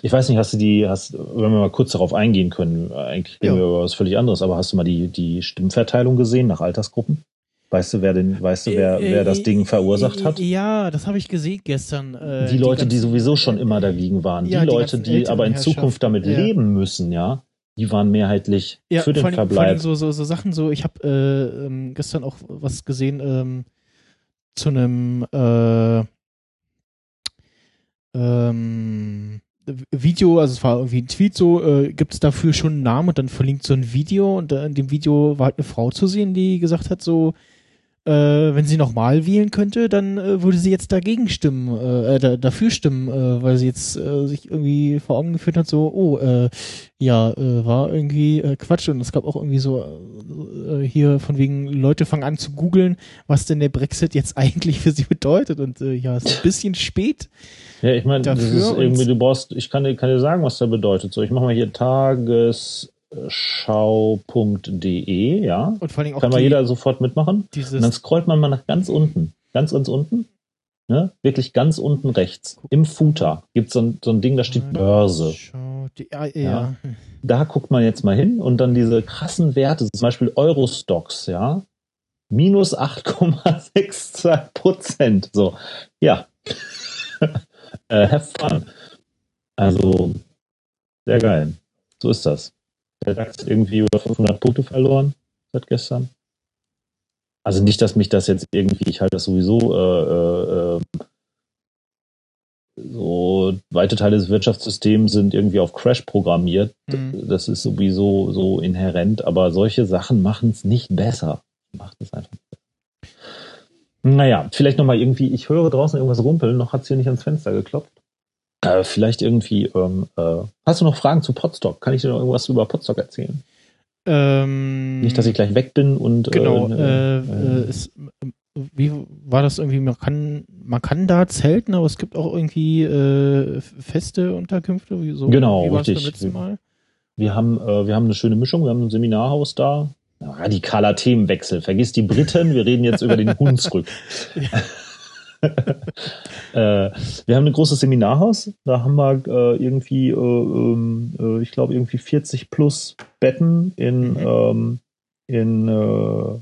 D: ich weiß nicht, hast du die, hast, wenn wir mal kurz darauf eingehen können, eigentlich reden ja. wir über was völlig anderes, aber hast du mal die, die Stimmverteilung gesehen nach Altersgruppen? Weißt du, wer den, weißt du, wer, wer das Ding verursacht hat?
A: Ja, das habe ich gesehen gestern.
D: Äh, die Leute, die, die, sowieso schon immer dagegen waren, ja, die, die Leute, die aber in Zukunft damit ja. leben müssen, ja, die waren mehrheitlich ja, für den vor allem, Verbleib. Vor allem
A: so, so, so Sachen, so ich habe äh, ähm, gestern auch was gesehen ähm, zu einem äh, ähm, Video, also es war irgendwie ein Tweet so, äh, gibt es dafür schon einen Namen und dann verlinkt so ein Video und äh, in dem Video war halt eine Frau zu sehen, die gesagt hat so, äh, wenn sie nochmal wählen könnte, dann äh, würde sie jetzt dagegen stimmen, äh, äh dafür stimmen, äh, weil sie jetzt äh, sich irgendwie vor Augen geführt hat, so, oh, äh, ja, war irgendwie Quatsch und es gab auch irgendwie so hier von wegen, Leute fangen an zu googeln, was denn der Brexit jetzt eigentlich für sie bedeutet und ja, ist ein bisschen spät.
D: Ja, ich meine, das ist irgendwie, du brauchst, ich kann dir, kann dir sagen, was der bedeutet. So, ich mache mal hier Tages schau.de, ja. Und vor allem auch Kann mal jeder sofort mitmachen. Und dann scrollt man mal nach ganz unten. Ganz, ganz unten. Ne? Wirklich ganz unten rechts. Im Footer gibt so es so ein Ding, da steht Börse.
A: Ja, ja.
D: Da guckt man jetzt mal hin und dann diese krassen Werte, zum Beispiel Eurostocks, ja. Minus 8,62 Prozent. So, ja. äh, have fun. Also, sehr geil. So ist das der DAX irgendwie über 500 Punkte verloren seit gestern. Also nicht, dass mich das jetzt irgendwie, ich halte das sowieso äh, äh, so weite Teile des Wirtschaftssystems sind irgendwie auf Crash programmiert. Mhm. Das ist sowieso so inhärent, aber solche Sachen machen es nicht besser. Macht es einfach. Naja, vielleicht nochmal irgendwie, ich höre draußen irgendwas rumpeln, noch hat es hier nicht ans Fenster geklopft. Äh, vielleicht irgendwie, ähm, äh, hast du noch Fragen zu Podstock? Kann ich dir noch irgendwas über Podstock erzählen?
A: Ähm,
D: Nicht, dass ich gleich weg bin und.
A: Genau. Äh, ist, äh, äh, wie war das irgendwie? Man kann, man kann da zelten, aber es gibt auch irgendwie äh, feste Unterkünfte. So,
D: genau, richtig. Wir, wir, haben, äh, wir haben eine schöne Mischung. Wir haben ein Seminarhaus da. Radikaler Themenwechsel. Vergiss die Briten. Wir reden jetzt über den Hunsrück. Äh, wir haben ein großes Seminarhaus. Da haben wir äh, irgendwie, äh, ähm, äh ich glaube, irgendwie 40 plus Betten in, mhm. ähm, in äh,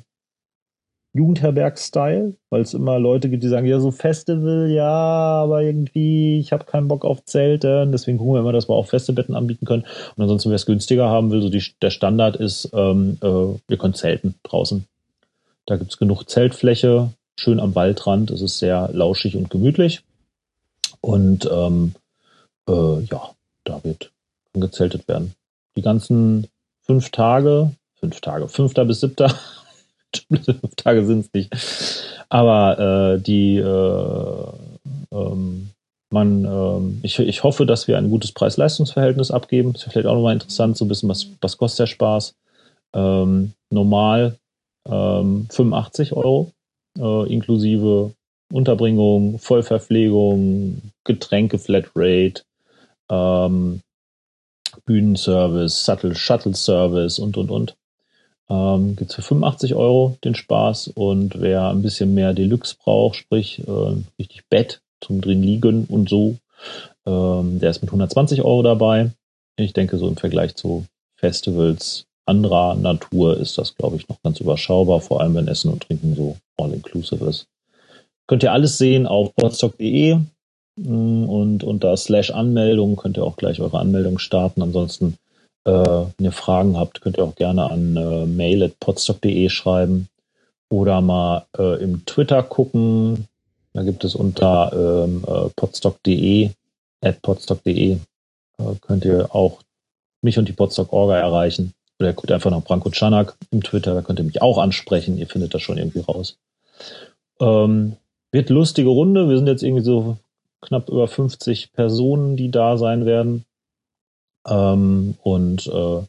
D: Jugendherberg-Style, weil es immer Leute gibt, die sagen, ja, so Festival, ja, aber irgendwie, ich habe keinen Bock auf Zelte. Deswegen gucken wir immer, dass wir auch feste Betten anbieten können. Und ansonsten, wer es günstiger haben will, so die, der Standard ist, ähm, äh, ihr könnt zelten draußen. Da gibt es genug Zeltfläche, schön am Waldrand. Es ist sehr lauschig und gemütlich. Und ähm, äh, ja, da wird gezeltet werden. Die ganzen fünf Tage, fünf Tage, fünfter bis siebter, fünf Tage sind es nicht. Aber äh, die äh, ähm, man, ähm, ich, ich hoffe, dass wir ein gutes Preis-Leistungs-Verhältnis abgeben. Ist vielleicht auch nochmal interessant, so ein bisschen, was, was kostet der Spaß. Ähm, normal ähm, 85 Euro äh, inklusive Unterbringung, Vollverpflegung, Getränke, Flatrate, ähm, Bühnenservice, Shuttle, Shuttle Service und und und. Ähm, Gibt es für 85 Euro den Spaß und wer ein bisschen mehr Deluxe braucht, sprich äh, richtig Bett zum drin liegen und so, ähm, der ist mit 120 Euro dabei. Ich denke, so im Vergleich zu Festivals anderer Natur ist das, glaube ich, noch ganz überschaubar, vor allem wenn Essen und Trinken so all-inclusive ist. Könnt ihr alles sehen auf podstock.de mm, und unter slash Anmeldung könnt ihr auch gleich eure Anmeldung starten. Ansonsten Äh, wenn ihr Fragen habt, könnt ihr auch gerne an äh, mail.podstock.de schreiben oder mal äh, im Twitter gucken. Da gibt es unter ähm, äh, podstock.de, at podstock.de, äh, könnt ihr auch mich und die Podstock-Orga erreichen. Oder ihr guckt einfach nach Branko Czanak im Twitter, da könnt ihr mich auch ansprechen. Ihr findet das schon irgendwie raus. Ähm, wird lustige Runde. Wir sind jetzt irgendwie so knapp über 50 Personen, die da sein werden. Ähm, und äh,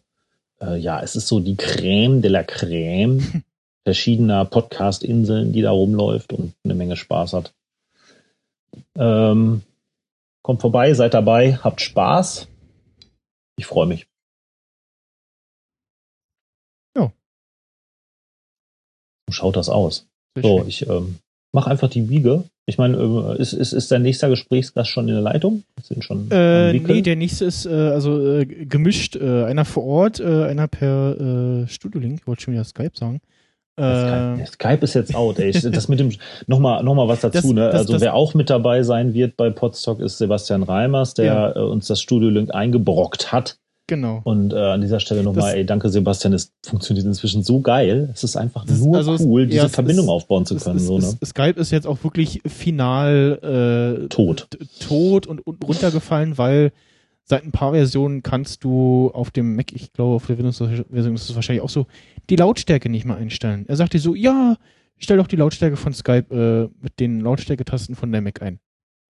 D: äh, ja, es ist so die Creme de la Creme verschiedener Podcast-Inseln, die da rumläuft und eine Menge Spaß hat. Ähm, kommt vorbei, seid dabei, habt Spaß. Ich freue mich.
A: Ja.
D: Schaut das aus. So, ich ähm, mach einfach die Wiege. Ich meine, äh, ist, ist, ist der nächste Gesprächsgast schon in der Leitung?
A: Sind schon äh, nee, der nächste ist äh, also äh, gemischt. Äh, einer vor Ort, äh, einer per äh, Studio-Link. Ich wollte schon wieder Skype sagen.
D: Skype, äh, Skype ist jetzt out, ey. Das mit dem nochmal noch mal was dazu, das, ne? Das, also das, wer auch mit dabei sein wird bei Podstock ist Sebastian Reimers, der ja. uns das Studio Link eingebrockt hat.
A: Genau.
D: Und äh, an dieser Stelle nochmal, ey, danke Sebastian, es funktioniert inzwischen so geil. Es ist einfach nur also cool, es, diese ja, Verbindung ist, aufbauen zu können.
A: Es,
D: so, ne?
A: Skype ist jetzt auch wirklich final
D: äh, tot.
A: tot und, und runtergefallen, weil seit ein paar Versionen kannst du auf dem Mac, ich glaube auf der Windows-Version ist es wahrscheinlich auch so, die Lautstärke nicht mehr einstellen. Er sagte so, ja, stell doch die Lautstärke von Skype äh, mit den Lautstärketasten von der Mac ein.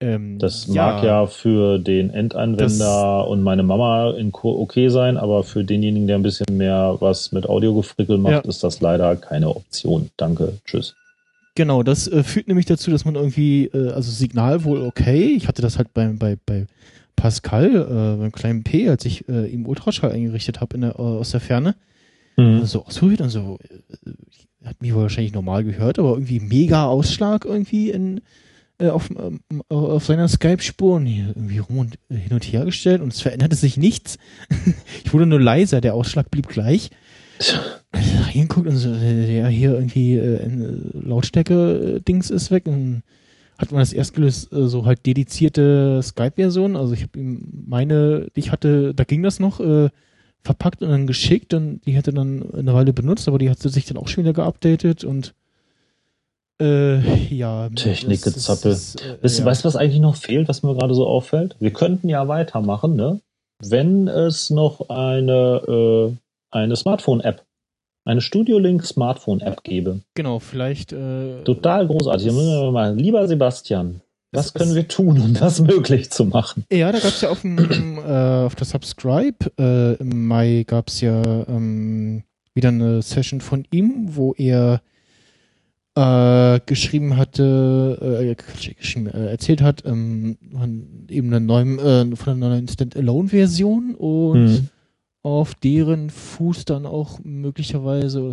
D: Ähm, das mag ja, für den Endanwender und meine Mama in okay sein, aber für denjenigen, der ein bisschen mehr was mit Audiogefrickel macht, ja. ist das leider keine Option. Danke, tschüss.
A: Genau, das äh, führt nämlich dazu, dass man irgendwie, äh, also Signal wohl okay. Ich hatte das halt bei, bei, bei Pascal, äh, beim kleinen P, als ich äh, ihm Ultraschall eingerichtet habe äh, aus der Ferne. Mhm. So ausprobiert und so, äh, hat mich wahrscheinlich normal gehört, aber irgendwie mega Ausschlag irgendwie in auf, ähm, auf seiner Skype-Spur und irgendwie rum und äh, hin und her gestellt und es veränderte sich nichts. ich wurde nur leiser, der Ausschlag blieb gleich. Hinguckt und so, äh, ja, hier irgendwie äh, Lautstärke-Dings ist weg und hat man das erst gelöst, äh, so halt dedizierte Skype-Version. Also ich habe ihm meine, ich hatte, da ging das noch, äh, verpackt und dann geschickt und die hätte dann eine Weile benutzt, aber die hat sich dann auch schon wieder geupdatet und äh, ja.
D: Technikgezappel. Äh, weißt, ja. du, was eigentlich noch fehlt, was mir gerade so auffällt? Wir könnten ja weitermachen, ne? Wenn es noch eine, äh, eine Smartphone-App, eine Studio Link Smartphone-App gäbe.
A: Genau, vielleicht. Äh,
D: Total großartig. Mal, lieber Sebastian, was können wir tun, um das möglich zu machen?
A: Ja, da gab es ja auf, dem, äh, auf der Subscribe äh, im Mai gab es ja ähm, wieder eine Session von ihm, wo er äh, geschrieben hatte, äh, geschrieben, äh, erzählt hat, ähm, eben eine neuen, äh, von einer neuen Stand-Alone-Version und mhm. auf deren Fuß dann auch möglicherweise,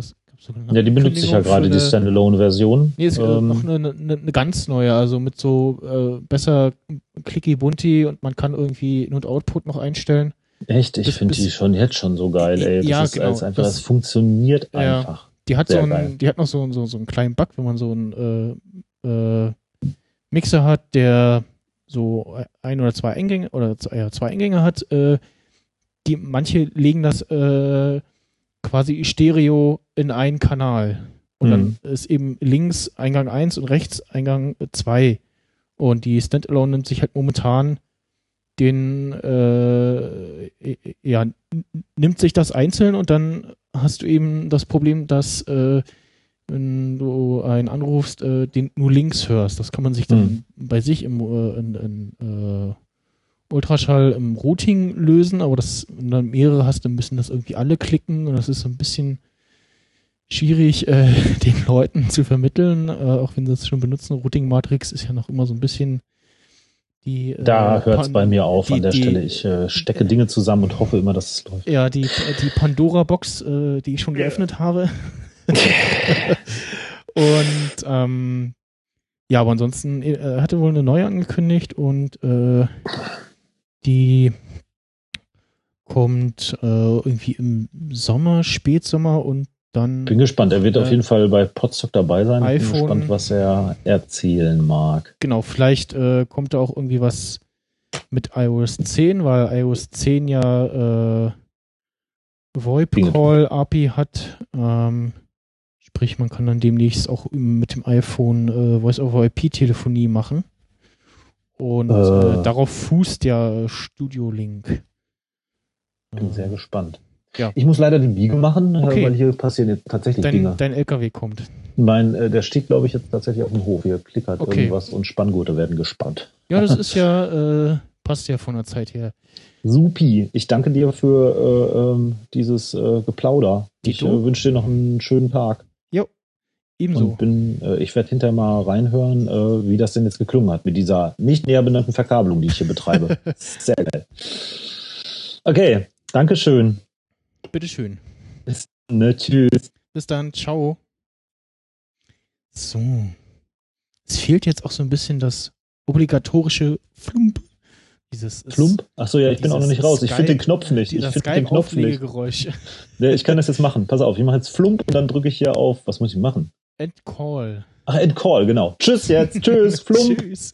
D: ja, die benutze ich ja gerade, die Standalone-Version.
A: Nee, ist äh, ähm, noch eine, eine, eine, ganz neue, also mit so äh, besser clicky bunti und man kann irgendwie In- und Output noch einstellen.
D: Echt? Ich finde die schon jetzt schon so geil, ey. Das ja, ist genau, einfach, das, das funktioniert ja. einfach.
A: Die hat, so ein, die hat noch so, so, so einen kleinen Bug, wenn man so einen äh, äh, Mixer hat, der so ein oder zwei Eingänge oder ja, zwei Eingänge hat. Äh, die, manche legen das äh, quasi Stereo in einen Kanal. Und mhm. dann ist eben links Eingang 1 und rechts Eingang 2. Und die Standalone nimmt sich halt momentan den, äh, ja, nimmt sich das einzeln und dann hast du eben das Problem, dass äh, wenn du einen anrufst, äh, den nur links hörst. Das kann man sich dann mhm. bei sich im äh, in, in, äh, Ultraschall im Routing lösen, aber das, wenn du dann mehrere hast, dann müssen das irgendwie alle klicken und das ist so ein bisschen schwierig, äh, den Leuten zu vermitteln, äh, auch wenn sie das schon benutzen. Routing Matrix ist ja noch immer so ein bisschen die,
D: da äh, hört es bei mir auf die, an der die, Stelle. Ich äh, stecke Dinge zusammen und hoffe immer, dass es läuft.
A: Ja, die, die Pandora-Box, äh, die ich schon geöffnet habe. und ähm, ja, aber ansonsten äh, hatte wohl eine neue angekündigt und äh, die kommt äh, irgendwie im Sommer, Spätsommer und dann.
D: Bin gespannt. Er wird äh, auf jeden Fall bei Podstock dabei sein.
A: iPhone,
D: Bin gespannt, was er erzählen mag.
A: Genau, vielleicht äh, kommt da auch irgendwie was mit iOS 10, weil iOS 10 ja äh, VoIP-Call-API hat. Ähm, sprich, man kann dann demnächst auch mit dem iPhone äh, Voice-over-IP-Telefonie machen. Und äh. Äh, darauf fußt ja Studio Link.
D: Bin sehr gespannt. Ja. Ich muss leider die Biege machen, äh, okay. weil hier passieren jetzt tatsächlich
A: dein,
D: Dinge.
A: Dein LKW kommt.
D: Mein, äh, der steht, glaube ich, jetzt tatsächlich auf dem Hof. Hier klickert okay. irgendwas und Spanngurte werden gespannt.
A: Ja, das ist ja, äh, passt ja von der Zeit her.
D: Supi. Ich danke dir für äh, ähm, dieses äh, Geplauder. Ich äh, wünsche dir noch einen schönen Tag.
A: Jo, ebenso.
D: Und bin, ich werde hinterher mal reinhören, wie das denn jetzt geklungen hat mit dieser nicht näher benannten Verkabelung, die ich hier betreibe. Sehr geil. Okay, Dankeschön.
A: Bitteschön.
D: Bis dann, ne? Tschüss.
A: Bis dann, ciao. So. Es fehlt jetzt auch so ein bisschen das obligatorische Flump.
D: Dieses Flump? Achso, ja, ich bin auch noch nicht raus. Ich finde den Knopf nicht. Ich finde den Knopf nicht. Ja, ich kann das jetzt machen. Pass auf, ich mache jetzt Flump und dann drücke ich hier auf. Was muss ich machen?
A: End Call.
D: Ach, End Call, genau. Tschüss jetzt. Tschüss. Flump. Tschüss.